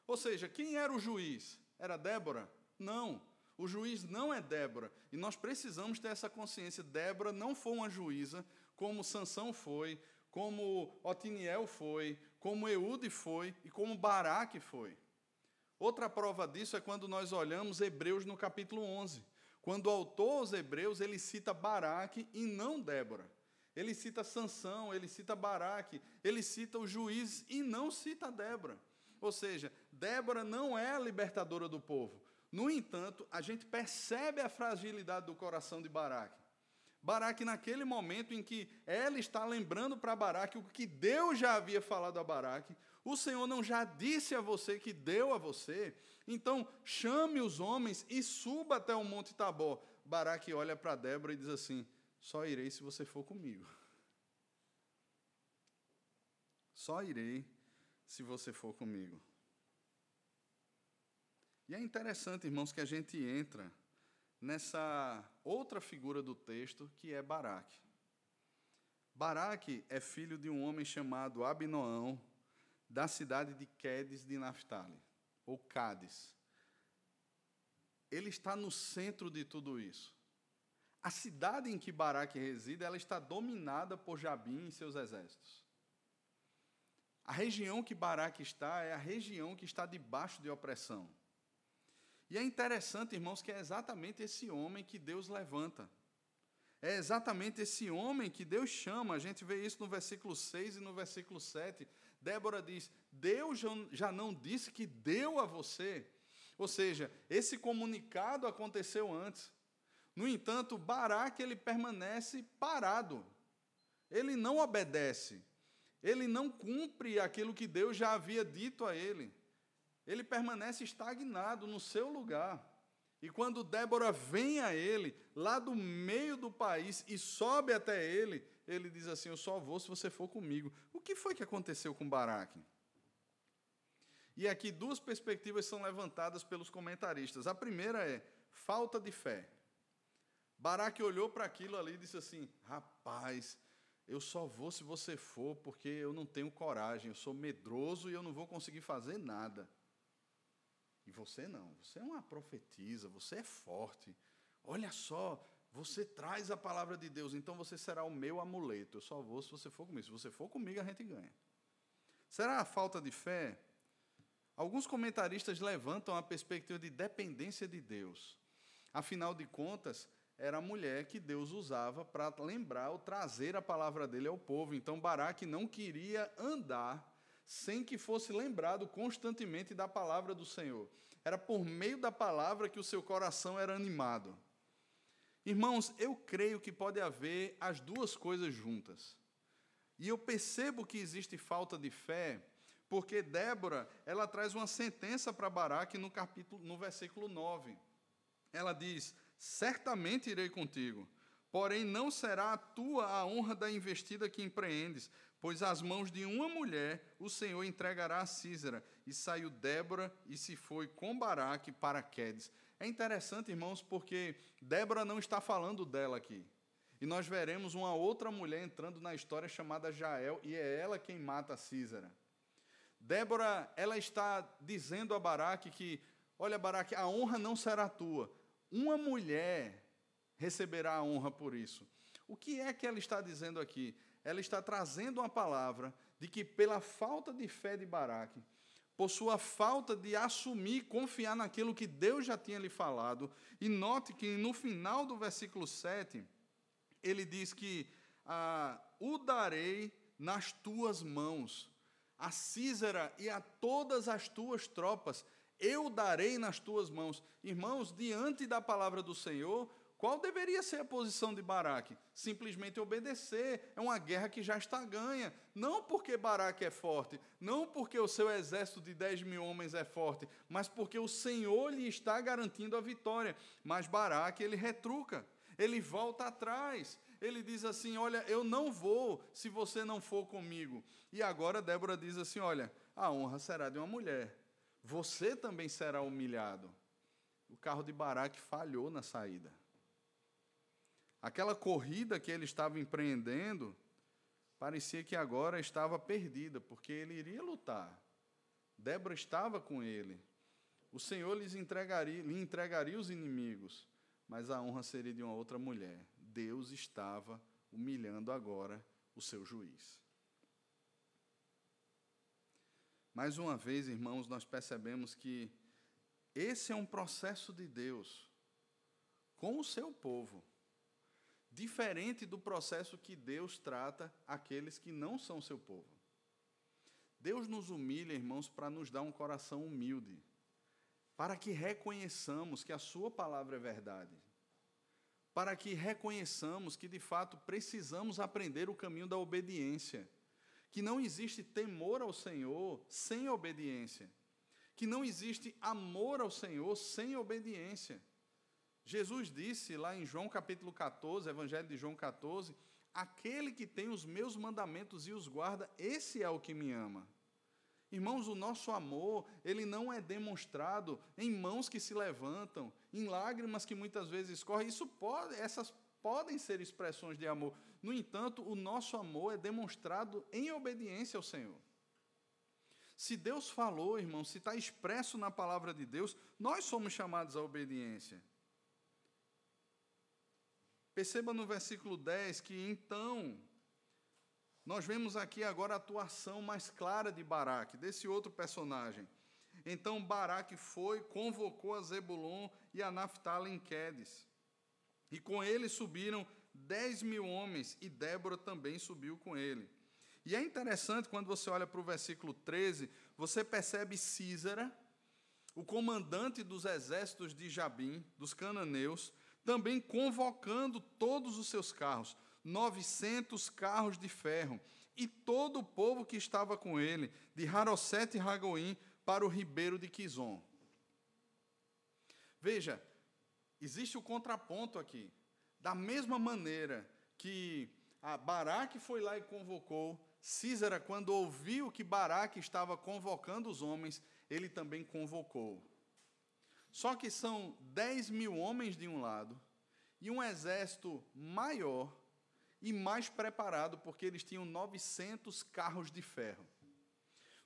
Ou seja, quem era o juiz? Era Débora? Não. O juiz não é Débora. E nós precisamos ter essa consciência. Débora não foi uma juíza como Sansão foi, como Otiniel foi, como Eude foi e como Baraque foi. Outra prova disso é quando nós olhamos Hebreus no capítulo 11. Quando o autor aos Hebreus, ele cita Baraque e não Débora. Ele cita Sansão, ele cita Baraque, ele cita o juiz e não cita Débora. Ou seja, Débora não é a libertadora do povo. No entanto, a gente percebe a fragilidade do coração de Baraque. Baraque, naquele momento em que ela está lembrando para Baraque o que Deus já havia falado a Baraque, o Senhor não já disse a você que deu a você? Então, chame os homens e suba até o Monte Tabor. Baraque olha para Débora e diz assim: Só irei se você for comigo. <laughs> Só irei se você for comigo. E é interessante, irmãos, que a gente entra nessa outra figura do texto, que é Baraque. Baraque é filho de um homem chamado Abinoão, da cidade de Quedes de Naphtali, ou Cádiz. Ele está no centro de tudo isso. A cidade em que Baraque reside, ela está dominada por Jabim e seus exércitos. A região que Baraque está é a região que está debaixo de opressão. E é interessante, irmãos, que é exatamente esse homem que Deus levanta. É exatamente esse homem que Deus chama. A gente vê isso no versículo 6 e no versículo 7. Débora diz: Deus já não disse que deu a você. Ou seja, esse comunicado aconteceu antes. No entanto, Baraque ele permanece parado. Ele não obedece. Ele não cumpre aquilo que Deus já havia dito a ele. Ele permanece estagnado no seu lugar. E quando Débora vem a ele, lá do meio do país, e sobe até ele, ele diz assim: Eu só vou se você for comigo. O que foi que aconteceu com Baraque? E aqui duas perspectivas são levantadas pelos comentaristas. A primeira é falta de fé. Baraque olhou para aquilo ali e disse assim: Rapaz, eu só vou se você for, porque eu não tenho coragem, eu sou medroso e eu não vou conseguir fazer nada. E você não, você é uma profetisa, você é forte. Olha só, você traz a palavra de Deus, então você será o meu amuleto. Eu só vou se você for comigo. Se você for comigo, a gente ganha. Será a falta de fé? Alguns comentaristas levantam a perspectiva de dependência de Deus. Afinal de contas, era a mulher que Deus usava para lembrar ou trazer a palavra dele ao povo. Então, Baraque não queria andar sem que fosse lembrado constantemente da palavra do Senhor. Era por meio da palavra que o seu coração era animado. Irmãos, eu creio que pode haver as duas coisas juntas. E eu percebo que existe falta de fé, porque Débora, ela traz uma sentença para Baraque no capítulo no versículo 9. Ela diz: "Certamente irei contigo, porém não será a tua a honra da investida que empreendes, Pois as mãos de uma mulher o Senhor entregará a Císera. E saiu Débora e se foi com Baraque para Quedes. É interessante, irmãos, porque Débora não está falando dela aqui. E nós veremos uma outra mulher entrando na história chamada Jael, e é ela quem mata a Císera. Débora, ela está dizendo a Baraque que, olha, Baraque, a honra não será tua. Uma mulher receberá a honra por isso. O que é que ela está dizendo aqui? Ela está trazendo uma palavra de que, pela falta de fé de Baraque, por sua falta de assumir, confiar naquilo que Deus já tinha lhe falado, e note que no final do versículo 7, ele diz que ah, o darei nas tuas mãos, a Císera e a todas as tuas tropas, eu darei nas tuas mãos. Irmãos, diante da palavra do Senhor, qual deveria ser a posição de Baraque? Simplesmente obedecer. É uma guerra que já está ganha. Não porque Baraque é forte, não porque o seu exército de 10 mil homens é forte, mas porque o Senhor lhe está garantindo a vitória. Mas Baraque, ele retruca, ele volta atrás. Ele diz assim: Olha, eu não vou se você não for comigo. E agora Débora diz assim: Olha, a honra será de uma mulher. Você também será humilhado. O carro de Baraque falhou na saída. Aquela corrida que ele estava empreendendo parecia que agora estava perdida, porque ele iria lutar. Débora estava com ele. O Senhor lhes entregaria, lhe entregaria os inimigos, mas a honra seria de uma outra mulher. Deus estava humilhando agora o seu juiz. Mais uma vez, irmãos, nós percebemos que esse é um processo de Deus com o seu povo diferente do processo que Deus trata aqueles que não são seu povo. Deus nos humilha, irmãos, para nos dar um coração humilde, para que reconheçamos que a Sua palavra é verdade, para que reconheçamos que de fato precisamos aprender o caminho da obediência, que não existe temor ao Senhor sem obediência, que não existe amor ao Senhor sem obediência. Jesus disse lá em João capítulo 14, Evangelho de João 14: Aquele que tem os meus mandamentos e os guarda, esse é o que me ama. Irmãos, o nosso amor, ele não é demonstrado em mãos que se levantam, em lágrimas que muitas vezes correm. Isso pode, essas podem ser expressões de amor. No entanto, o nosso amor é demonstrado em obediência ao Senhor. Se Deus falou, irmão, se está expresso na palavra de Deus, nós somos chamados à obediência. Perceba no versículo 10 que então nós vemos aqui agora a atuação mais clara de Baraque, desse outro personagem. Então Baraque foi, convocou a Zebulon e a Naphtali em Quedes. E com ele subiram dez mil homens, e Débora também subiu com ele. E é interessante, quando você olha para o versículo 13, você percebe Císara, o comandante dos exércitos de Jabim, dos cananeus, também convocando todos os seus carros, 900 carros de ferro, e todo o povo que estava com ele, de Harosete e Ragoim, para o ribeiro de Quizon. Veja, existe o contraponto aqui. Da mesma maneira que Baraque foi lá e convocou, Císara, quando ouviu que Baraque estava convocando os homens, ele também convocou. Só que são 10 mil homens de um lado e um exército maior e mais preparado, porque eles tinham 900 carros de ferro.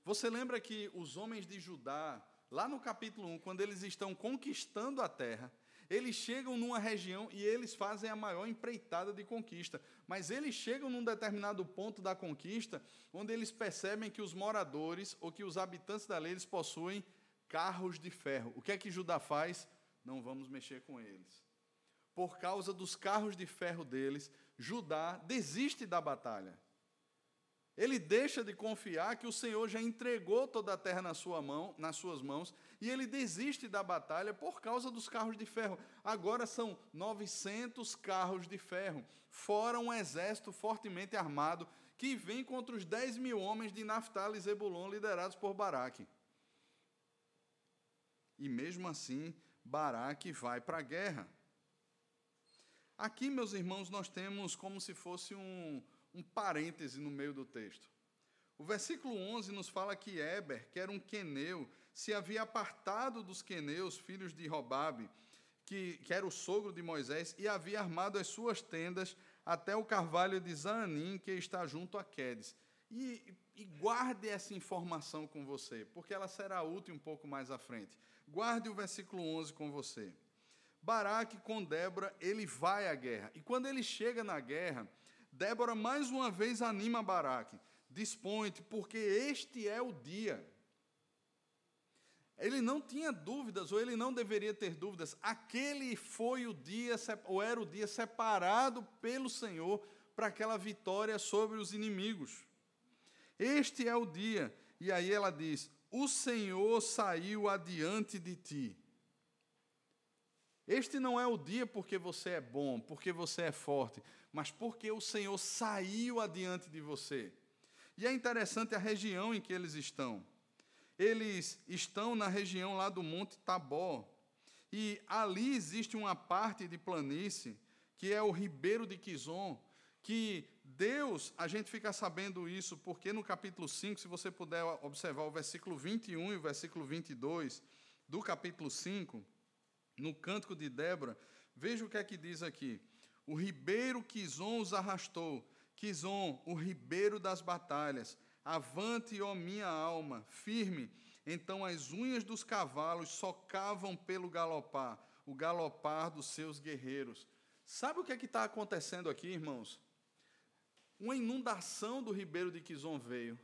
Você lembra que os homens de Judá, lá no capítulo 1, quando eles estão conquistando a terra, eles chegam numa região e eles fazem a maior empreitada de conquista. Mas eles chegam num determinado ponto da conquista, onde eles percebem que os moradores ou que os habitantes da lei eles possuem carros de ferro. O que é que Judá faz? Não vamos mexer com eles. Por causa dos carros de ferro deles, Judá desiste da batalha. Ele deixa de confiar que o Senhor já entregou toda a terra na sua mão, nas suas mãos, e ele desiste da batalha por causa dos carros de ferro. Agora são 900 carros de ferro, fora um exército fortemente armado que vem contra os 10 mil homens de Naftali e Zebulon liderados por Baraque. E mesmo assim, Baraque vai para a guerra. Aqui, meus irmãos, nós temos como se fosse um, um parêntese no meio do texto. O versículo 11 nos fala que Eber, que era um queneu, se havia apartado dos queneus, filhos de Robabe, que, que era o sogro de Moisés, e havia armado as suas tendas até o carvalho de Zaanim, que está junto a Quedes. E, e, guarde essa informação com você, porque ela será útil um pouco mais à frente. Guarde o versículo 11 com você. Baraque com Débora, ele vai à guerra. E quando ele chega na guerra, Débora mais uma vez anima Baraque. Dispõe-te, porque este é o dia. Ele não tinha dúvidas, ou ele não deveria ter dúvidas. Aquele foi o dia, ou era o dia separado pelo Senhor para aquela vitória sobre os inimigos. Este é o dia. E aí ela diz: O Senhor saiu adiante de ti. Este não é o dia porque você é bom, porque você é forte, mas porque o Senhor saiu adiante de você. E é interessante a região em que eles estão. Eles estão na região lá do Monte Tabó. E ali existe uma parte de planície, que é o Ribeiro de Quizon, que Deus, a gente fica sabendo isso, porque no capítulo 5, se você puder observar o versículo 21 e o versículo 22 do capítulo 5, no cântico de Débora, veja o que é que diz aqui. O ribeiro Quizon os arrastou. Quizon, o ribeiro das batalhas. Avante, ó minha alma, firme. Então as unhas dos cavalos socavam pelo galopar, o galopar dos seus guerreiros. Sabe o que é que está acontecendo aqui, irmãos? Uma inundação do ribeiro de Quizon veio,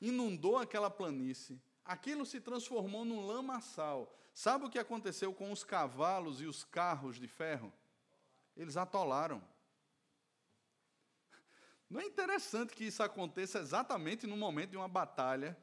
inundou aquela planície, aquilo se transformou num lamaçal. Sabe o que aconteceu com os cavalos e os carros de ferro? Eles atolaram. Não é interessante que isso aconteça exatamente no momento de uma batalha?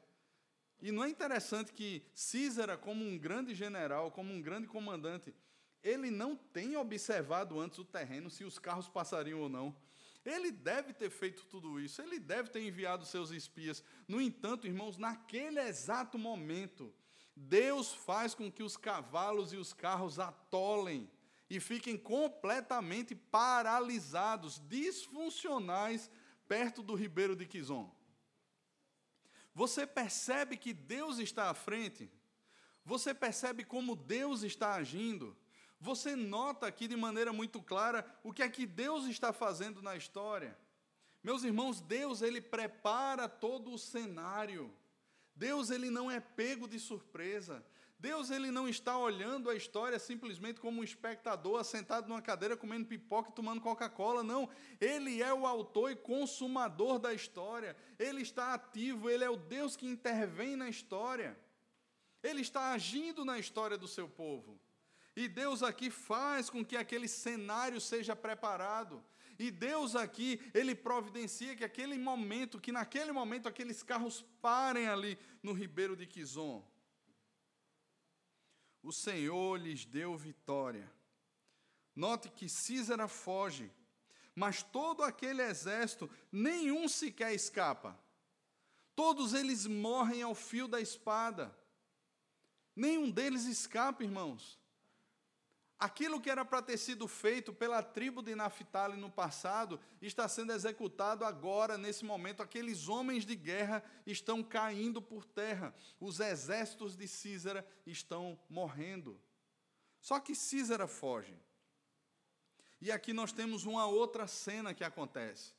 E não é interessante que Císara, como um grande general, como um grande comandante, ele não tenha observado antes o terreno, se os carros passariam ou não. Ele deve ter feito tudo isso, ele deve ter enviado seus espias. No entanto, irmãos, naquele exato momento, Deus faz com que os cavalos e os carros atolem e fiquem completamente paralisados, disfuncionais, perto do ribeiro de Quizon. Você percebe que Deus está à frente? Você percebe como Deus está agindo? Você nota aqui de maneira muito clara o que é que Deus está fazendo na história. Meus irmãos, Deus ele prepara todo o cenário. Deus ele não é pego de surpresa. Deus ele não está olhando a história simplesmente como um espectador assentado numa cadeira comendo pipoca e tomando Coca-Cola, não. Ele é o autor e consumador da história. Ele está ativo, ele é o Deus que intervém na história. Ele está agindo na história do seu povo. E Deus aqui faz com que aquele cenário seja preparado. E Deus aqui, ele providencia que aquele momento, que naquele momento aqueles carros parem ali no ribeiro de Quizon o Senhor lhes deu vitória. Note que Císara foge, mas todo aquele exército, nenhum sequer escapa. Todos eles morrem ao fio da espada. Nenhum deles escapa, irmãos. Aquilo que era para ter sido feito pela tribo de Naphtali no passado está sendo executado agora, nesse momento. Aqueles homens de guerra estão caindo por terra. Os exércitos de Císara estão morrendo. Só que Císara foge. E aqui nós temos uma outra cena que acontece.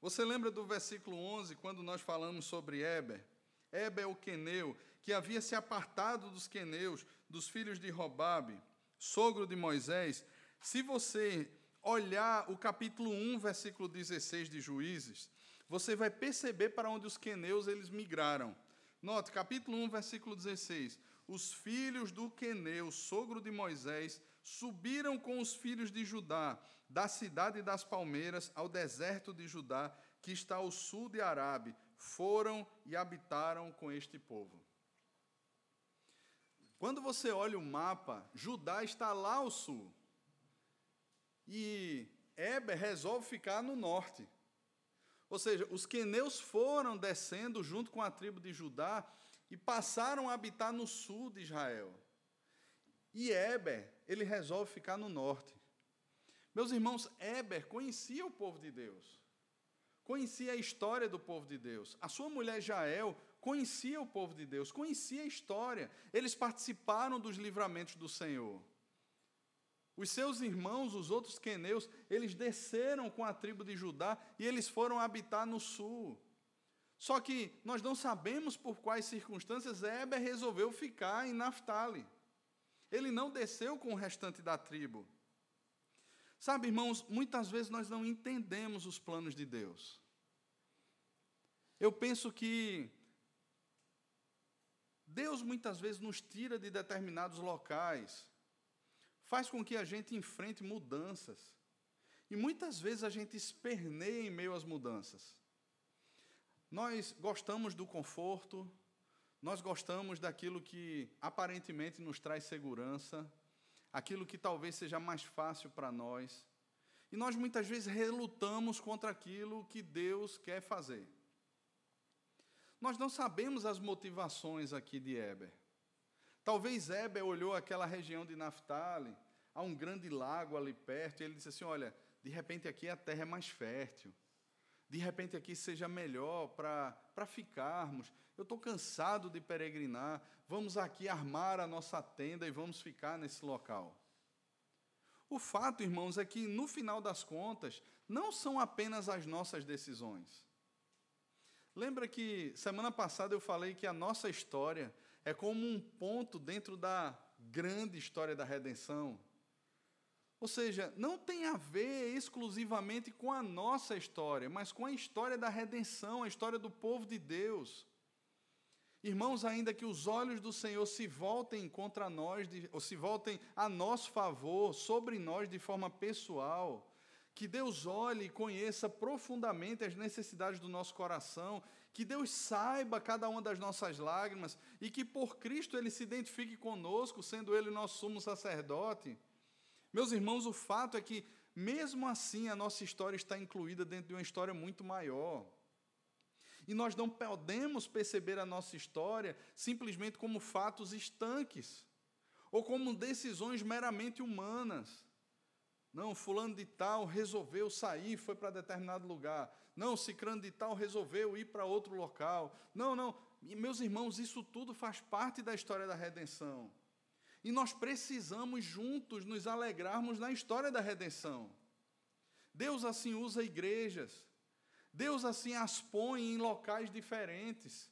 Você lembra do versículo 11, quando nós falamos sobre Eber? Eber o queneu, que havia se apartado dos queneus, dos filhos de Robabe sogro de Moisés, se você olhar o capítulo 1, versículo 16 de Juízes, você vai perceber para onde os queneus eles migraram. Note, capítulo 1, versículo 16. Os filhos do queneu, sogro de Moisés, subiram com os filhos de Judá, da cidade das palmeiras ao deserto de Judá, que está ao sul de Arabe, foram e habitaram com este povo. Quando você olha o mapa, Judá está lá ao sul. E Eber resolve ficar no norte. Ou seja, os queneus foram descendo junto com a tribo de Judá e passaram a habitar no sul de Israel. E Eber, ele resolve ficar no norte. Meus irmãos, Eber conhecia o povo de Deus. Conhecia a história do povo de Deus. A sua mulher Jael conhecia o povo de Deus, conhecia a história, eles participaram dos livramentos do Senhor. Os seus irmãos, os outros queneus, eles desceram com a tribo de Judá e eles foram habitar no sul. Só que nós não sabemos por quais circunstâncias Eber resolveu ficar em Naphtali. Ele não desceu com o restante da tribo. Sabe, irmãos, muitas vezes nós não entendemos os planos de Deus. Eu penso que Deus muitas vezes nos tira de determinados locais, faz com que a gente enfrente mudanças. E muitas vezes a gente esperneia em meio às mudanças. Nós gostamos do conforto, nós gostamos daquilo que aparentemente nos traz segurança, aquilo que talvez seja mais fácil para nós. E nós muitas vezes relutamos contra aquilo que Deus quer fazer. Nós não sabemos as motivações aqui de Eber. Talvez Eber olhou aquela região de Naphtali, há um grande lago ali perto, e ele disse assim: Olha, de repente aqui a terra é mais fértil, de repente aqui seja melhor para ficarmos. Eu estou cansado de peregrinar, vamos aqui armar a nossa tenda e vamos ficar nesse local. O fato, irmãos, é que no final das contas, não são apenas as nossas decisões. Lembra que semana passada eu falei que a nossa história é como um ponto dentro da grande história da redenção? Ou seja, não tem a ver exclusivamente com a nossa história, mas com a história da redenção, a história do povo de Deus. Irmãos, ainda que os olhos do Senhor se voltem contra nós, ou se voltem a nosso favor, sobre nós de forma pessoal, que Deus olhe e conheça profundamente as necessidades do nosso coração, que Deus saiba cada uma das nossas lágrimas e que por Cristo Ele se identifique conosco, sendo Ele nosso sumo sacerdote. Meus irmãos, o fato é que, mesmo assim, a nossa história está incluída dentro de uma história muito maior. E nós não podemos perceber a nossa história simplesmente como fatos estanques ou como decisões meramente humanas. Não, fulano de tal resolveu sair, foi para determinado lugar. Não, cicrano de tal resolveu ir para outro local. Não, não. Meus irmãos, isso tudo faz parte da história da redenção. E nós precisamos juntos nos alegrarmos na história da redenção. Deus assim usa igrejas, Deus assim as põe em locais diferentes.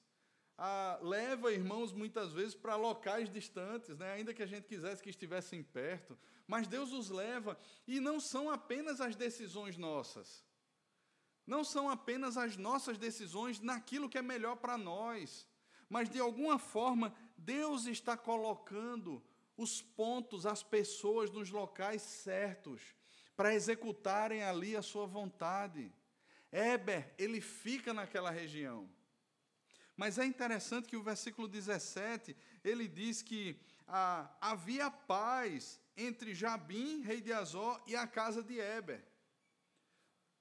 Leva irmãos muitas vezes para locais distantes, né? ainda que a gente quisesse que estivessem perto, mas Deus os leva e não são apenas as decisões nossas, não são apenas as nossas decisões naquilo que é melhor para nós, mas de alguma forma Deus está colocando os pontos, as pessoas nos locais certos para executarem ali a sua vontade. Eber, ele fica naquela região. Mas é interessante que o versículo 17, ele diz que ah, havia paz entre Jabim, rei de Azó, e a casa de Eber.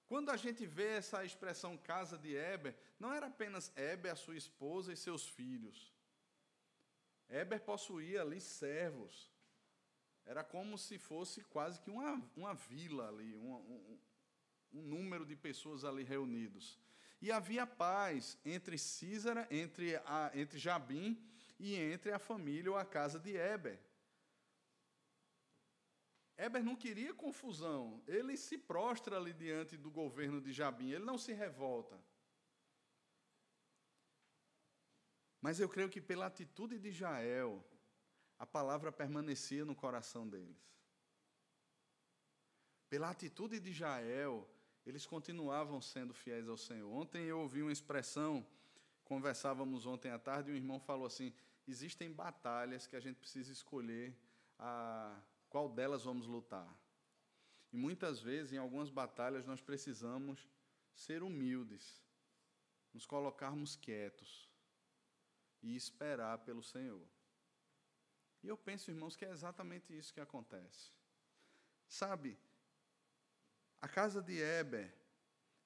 Quando a gente vê essa expressão casa de Eber, não era apenas Eber, a sua esposa e seus filhos. Eber possuía ali servos. Era como se fosse quase que uma, uma vila ali, um, um, um número de pessoas ali reunidos. E havia paz entre Císara, entre, a, entre Jabim e entre a família ou a casa de Eber. Eber não queria confusão. Ele se prostra ali diante do governo de Jabim, ele não se revolta. Mas eu creio que pela atitude de Jael, a palavra permanecia no coração deles. Pela atitude de Jael, eles continuavam sendo fiéis ao Senhor. Ontem eu ouvi uma expressão, conversávamos ontem à tarde, e um irmão falou assim: existem batalhas que a gente precisa escolher a qual delas vamos lutar. E muitas vezes, em algumas batalhas, nós precisamos ser humildes, nos colocarmos quietos e esperar pelo Senhor. E eu penso, irmãos, que é exatamente isso que acontece. Sabe, a casa de Eber,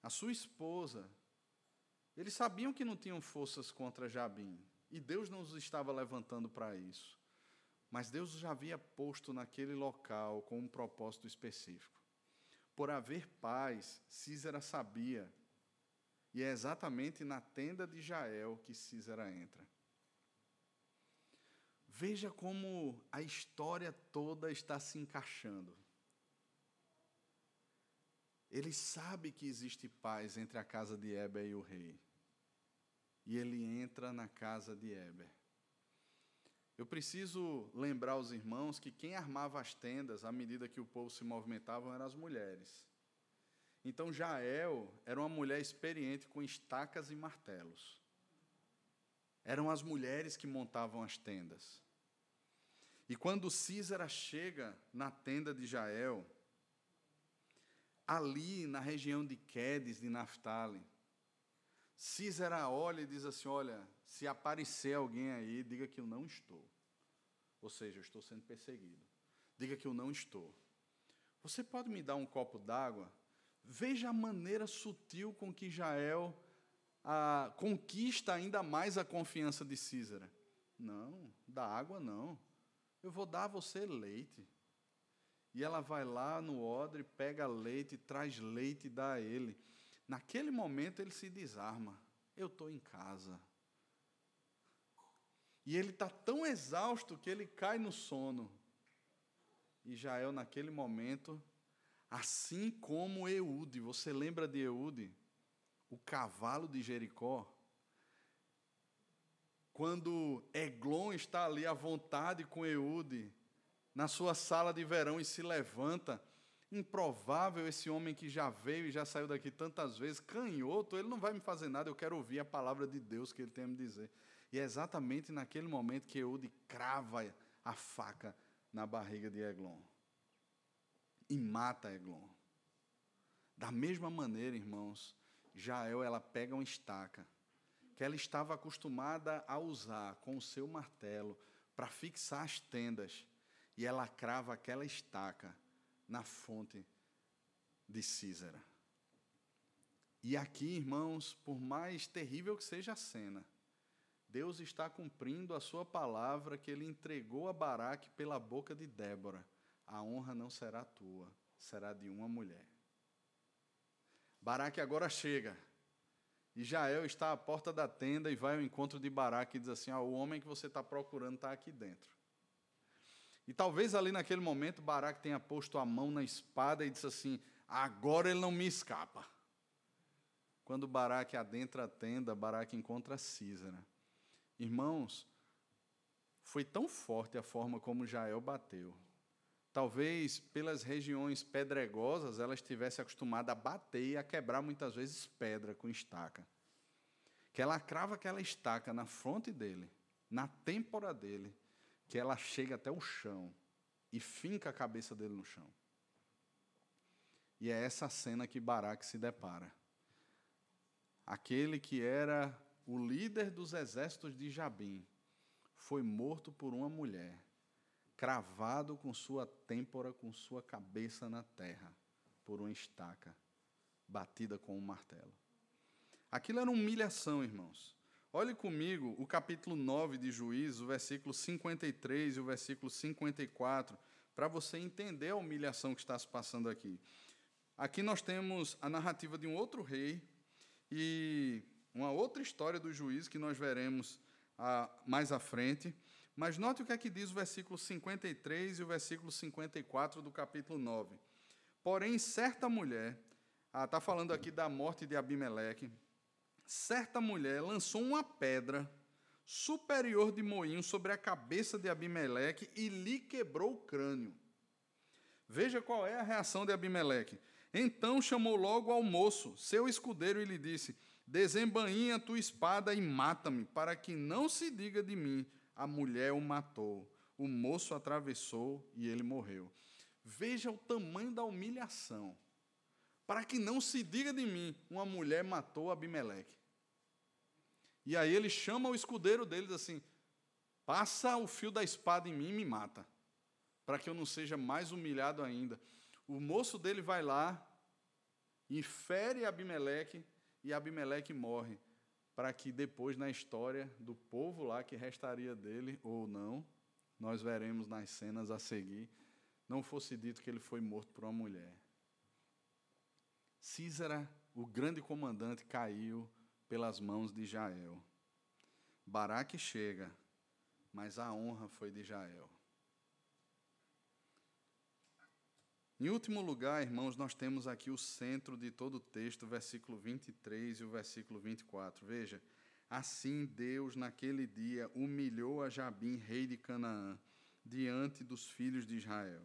a sua esposa, eles sabiam que não tinham forças contra Jabim. E Deus não os estava levantando para isso. Mas Deus já havia posto naquele local com um propósito específico. Por haver paz, Císera sabia. E é exatamente na tenda de Jael que Císera entra. Veja como a história toda está se encaixando. Ele sabe que existe paz entre a casa de Eber e o rei. E ele entra na casa de Eber. Eu preciso lembrar os irmãos que quem armava as tendas à medida que o povo se movimentava eram as mulheres. Então Jael era uma mulher experiente com estacas e martelos. Eram as mulheres que montavam as tendas. E quando Císara chega na tenda de Jael, ali na região de Quedes, de Naphtali. Císera olha e diz assim: Olha, se aparecer alguém aí, diga que eu não estou. Ou seja, eu estou sendo perseguido. Diga que eu não estou. Você pode me dar um copo d'água? Veja a maneira sutil com que Jael conquista ainda mais a confiança de Císera. Não, da água não. Eu vou dar a você leite. E ela vai lá no odre, pega leite, traz leite e dá a ele. Naquele momento ele se desarma. Eu estou em casa. E ele está tão exausto que ele cai no sono. E Jael, naquele momento, assim como Eude, você lembra de Eude? O cavalo de Jericó? Quando Eglon está ali à vontade com Eude, na sua sala de verão e se levanta. Improvável esse homem que já veio e já saiu daqui tantas vezes, canhoto, ele não vai me fazer nada, eu quero ouvir a palavra de Deus que ele tem a me dizer. E é exatamente naquele momento que Eude crava a faca na barriga de Eglon e mata Eglon. Da mesma maneira, irmãos, Jael ela pega uma estaca que ela estava acostumada a usar com o seu martelo para fixar as tendas e ela crava aquela estaca na fonte de Císera. E aqui, irmãos, por mais terrível que seja a cena, Deus está cumprindo a sua palavra que ele entregou a Baraque pela boca de Débora. A honra não será tua, será de uma mulher. Baraque agora chega. E Jael está à porta da tenda e vai ao encontro de Baraque e diz assim: ah, O homem que você está procurando está aqui dentro. E talvez ali naquele momento Baraque tenha posto a mão na espada e disse assim: agora ele não me escapa. Quando Baraque adentra a tenda, Baraque encontra Císara. Irmãos, foi tão forte a forma como Jael bateu. Talvez pelas regiões pedregosas ela estivesse acostumada a bater e a quebrar muitas vezes pedra com estaca. Que ela crava aquela estaca na fronte dele, na têmpora dele, que ela chega até o chão e finca a cabeça dele no chão. E é essa cena que Baraque se depara. Aquele que era o líder dos exércitos de Jabim foi morto por uma mulher, cravado com sua têmpora, com sua cabeça na terra, por uma estaca, batida com um martelo. Aquilo era humilhação, irmãos. Olhe comigo o capítulo 9 de Juízes, o versículo 53 e o versículo 54, para você entender a humilhação que está se passando aqui. Aqui nós temos a narrativa de um outro rei e uma outra história do juiz que nós veremos ah, mais à frente. Mas note o que é que diz o versículo 53 e o versículo 54 do capítulo 9. Porém, certa mulher, está ah, falando aqui da morte de Abimeleque, certa mulher lançou uma pedra superior de moinho sobre a cabeça de Abimeleque e lhe quebrou o crânio. Veja qual é a reação de Abimeleque. Então chamou logo ao moço, seu escudeiro, e lhe disse: Desembainha a tua espada e mata-me, para que não se diga de mim, a mulher o matou. O moço atravessou e ele morreu. Veja o tamanho da humilhação para que não se diga de mim, uma mulher matou Abimeleque. E aí ele chama o escudeiro deles assim: passa o fio da espada em mim e me mata, para que eu não seja mais humilhado ainda. O moço dele vai lá, infere Abimeleque, e Abimeleque morre, para que depois na história do povo lá que restaria dele, ou não, nós veremos nas cenas a seguir, não fosse dito que ele foi morto por uma mulher. Císara, o grande comandante, caiu pelas mãos de Jael. Baraque chega, mas a honra foi de Jael. Em último lugar, irmãos, nós temos aqui o centro de todo o texto, o versículo 23 e o versículo 24. Veja, assim Deus naquele dia humilhou a Jabim, rei de Canaã, diante dos filhos de Israel.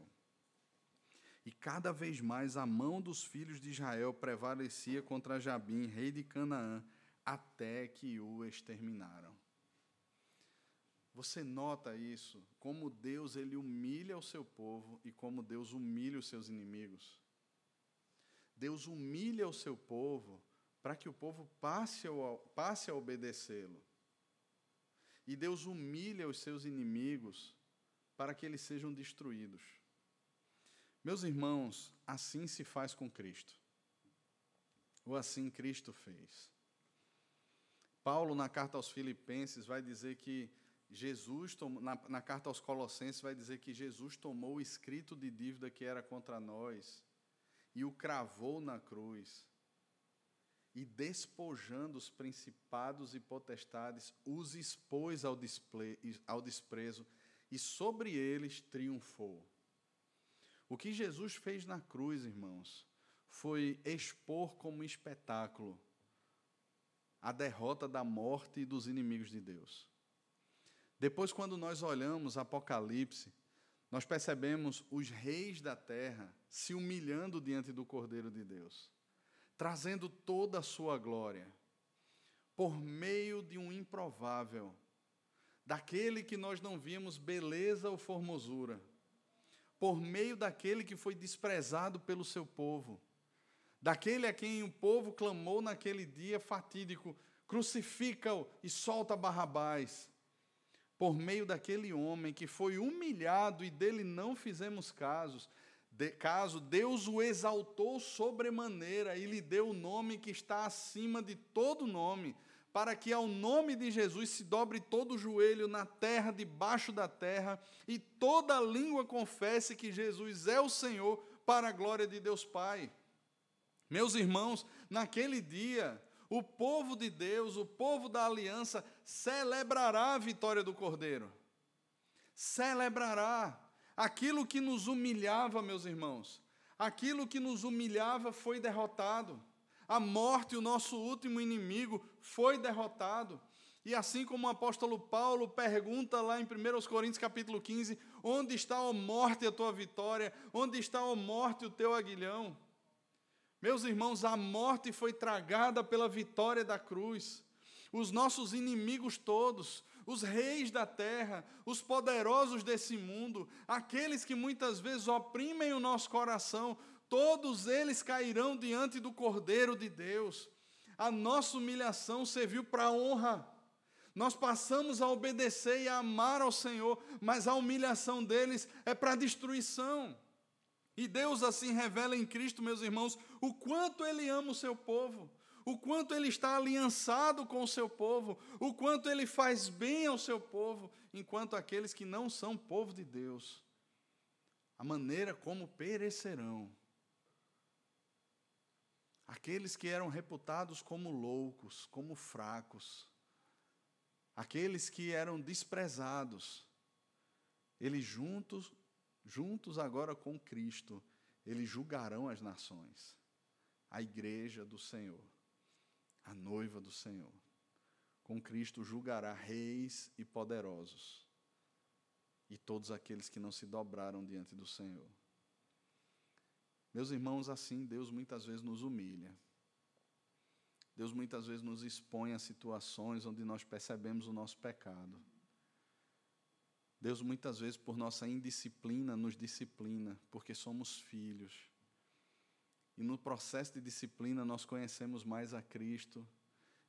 E cada vez mais a mão dos filhos de Israel prevalecia contra Jabim, rei de Canaã, até que o exterminaram. Você nota isso, como Deus ele humilha o seu povo e como Deus humilha os seus inimigos. Deus humilha o seu povo para que o povo passe a, obedecê-lo. E Deus humilha os seus inimigos para que eles sejam destruídos. Meus irmãos, assim se faz com Cristo. Ou assim Cristo fez. Paulo, na carta aos Filipenses, vai dizer que Jesus, na, na carta aos Colossenses, vai dizer que Jesus tomou o escrito de dívida que era contra nós e o cravou na cruz. E despojando os principados e potestades, os expôs ao, ao desprezo, e sobre eles triunfou. O que Jesus fez na cruz, irmãos, foi expor como espetáculo a derrota da morte e dos inimigos de Deus. Depois, quando nós olhamos Apocalipse, nós percebemos os reis da terra se humilhando diante do Cordeiro de Deus, trazendo toda a sua glória, por meio de um improvável, daquele que nós não vimos beleza ou formosura por meio daquele que foi desprezado pelo seu povo, daquele a quem o povo clamou naquele dia fatídico: crucifica-o e solta Barrabás. Por meio daquele homem que foi humilhado e dele não fizemos casos, de, caso, Deus o exaltou sobremaneira e lhe deu o nome que está acima de todo nome, para que ao nome de Jesus se dobre todo o joelho na terra, debaixo da terra, e toda língua confesse que Jesus é o Senhor, para a glória de Deus Pai. Meus irmãos, naquele dia, o povo de Deus, o povo da aliança, celebrará a vitória do Cordeiro. Celebrará. Aquilo que nos humilhava, meus irmãos, aquilo que nos humilhava foi derrotado. A morte, o nosso último inimigo, foi derrotado. E assim como o apóstolo Paulo pergunta lá em 1 Coríntios capítulo 15, onde está a morte a tua vitória? Onde está a morte o teu aguilhão? Meus irmãos, a morte foi tragada pela vitória da cruz. Os nossos inimigos todos, os reis da terra, os poderosos desse mundo, aqueles que muitas vezes oprimem o nosso coração, todos eles cairão diante do Cordeiro de Deus. A nossa humilhação serviu para honra. Nós passamos a obedecer e a amar ao Senhor, mas a humilhação deles é para destruição. E Deus assim revela em Cristo, meus irmãos, o quanto Ele ama o seu povo o quanto ele está aliançado com o seu povo, o quanto ele faz bem ao seu povo, enquanto aqueles que não são povo de Deus, a maneira como perecerão. Aqueles que eram reputados como loucos, como fracos, aqueles que eram desprezados, eles juntos, juntos agora com Cristo, eles julgarão as nações, a igreja do Senhor a noiva do Senhor. Com Cristo julgará reis e poderosos e todos aqueles que não se dobraram diante do Senhor. Meus irmãos, assim Deus muitas vezes nos humilha. Deus muitas vezes nos expõe a situações onde nós percebemos o nosso pecado. Deus muitas vezes, por nossa indisciplina, nos disciplina, porque somos filhos. E no processo de disciplina nós conhecemos mais a Cristo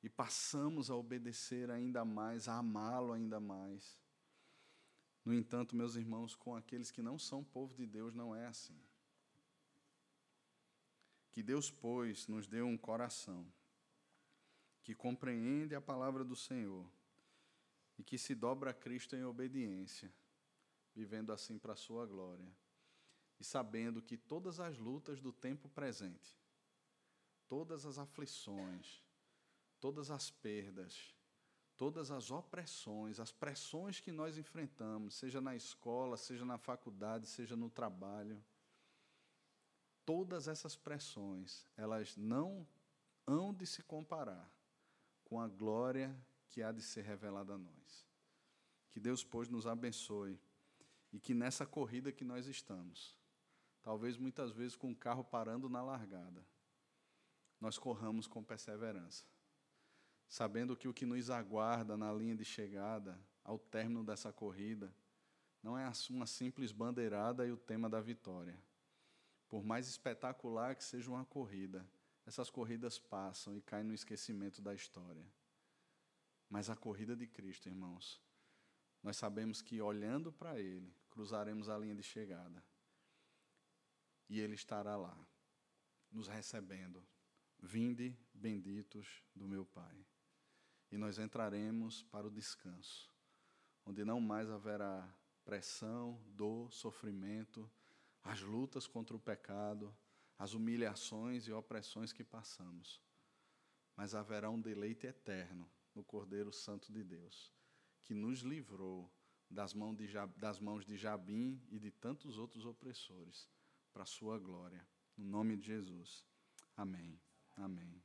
e passamos a obedecer ainda mais, a amá-lo ainda mais. No entanto, meus irmãos, com aqueles que não são povo de Deus não é assim. Que Deus, pois, nos deu um coração que compreende a palavra do Senhor e que se dobra a Cristo em obediência, vivendo assim para a sua glória e sabendo que todas as lutas do tempo presente, todas as aflições, todas as perdas, todas as opressões, as pressões que nós enfrentamos, seja na escola, seja na faculdade, seja no trabalho, todas essas pressões, elas não hão de se comparar com a glória que há de ser revelada a nós. Que Deus, pois, nos abençoe e que nessa corrida que nós estamos, talvez muitas vezes com o carro parando na largada, nós corramos com perseverança, sabendo que o que nos aguarda na linha de chegada, ao término dessa corrida, não é uma simples bandeirada e o tema da vitória. Por mais espetacular que seja uma corrida, essas corridas passam e caem no esquecimento da história. Mas a corrida de Cristo, irmãos, nós sabemos que olhando para Ele, cruzaremos a linha de chegada e Ele estará lá, nos recebendo. Vinde, benditos do meu Pai. E nós entraremos para o descanso, onde não mais haverá pressão, dor, sofrimento, as lutas contra o pecado, as humilhações e opressões que passamos. Mas haverá um deleite eterno no Cordeiro Santo de Deus, que nos livrou das mãos de, das mãos de Jabim e de tantos outros opressores para a sua glória. No nome de Jesus. Amém. Amém.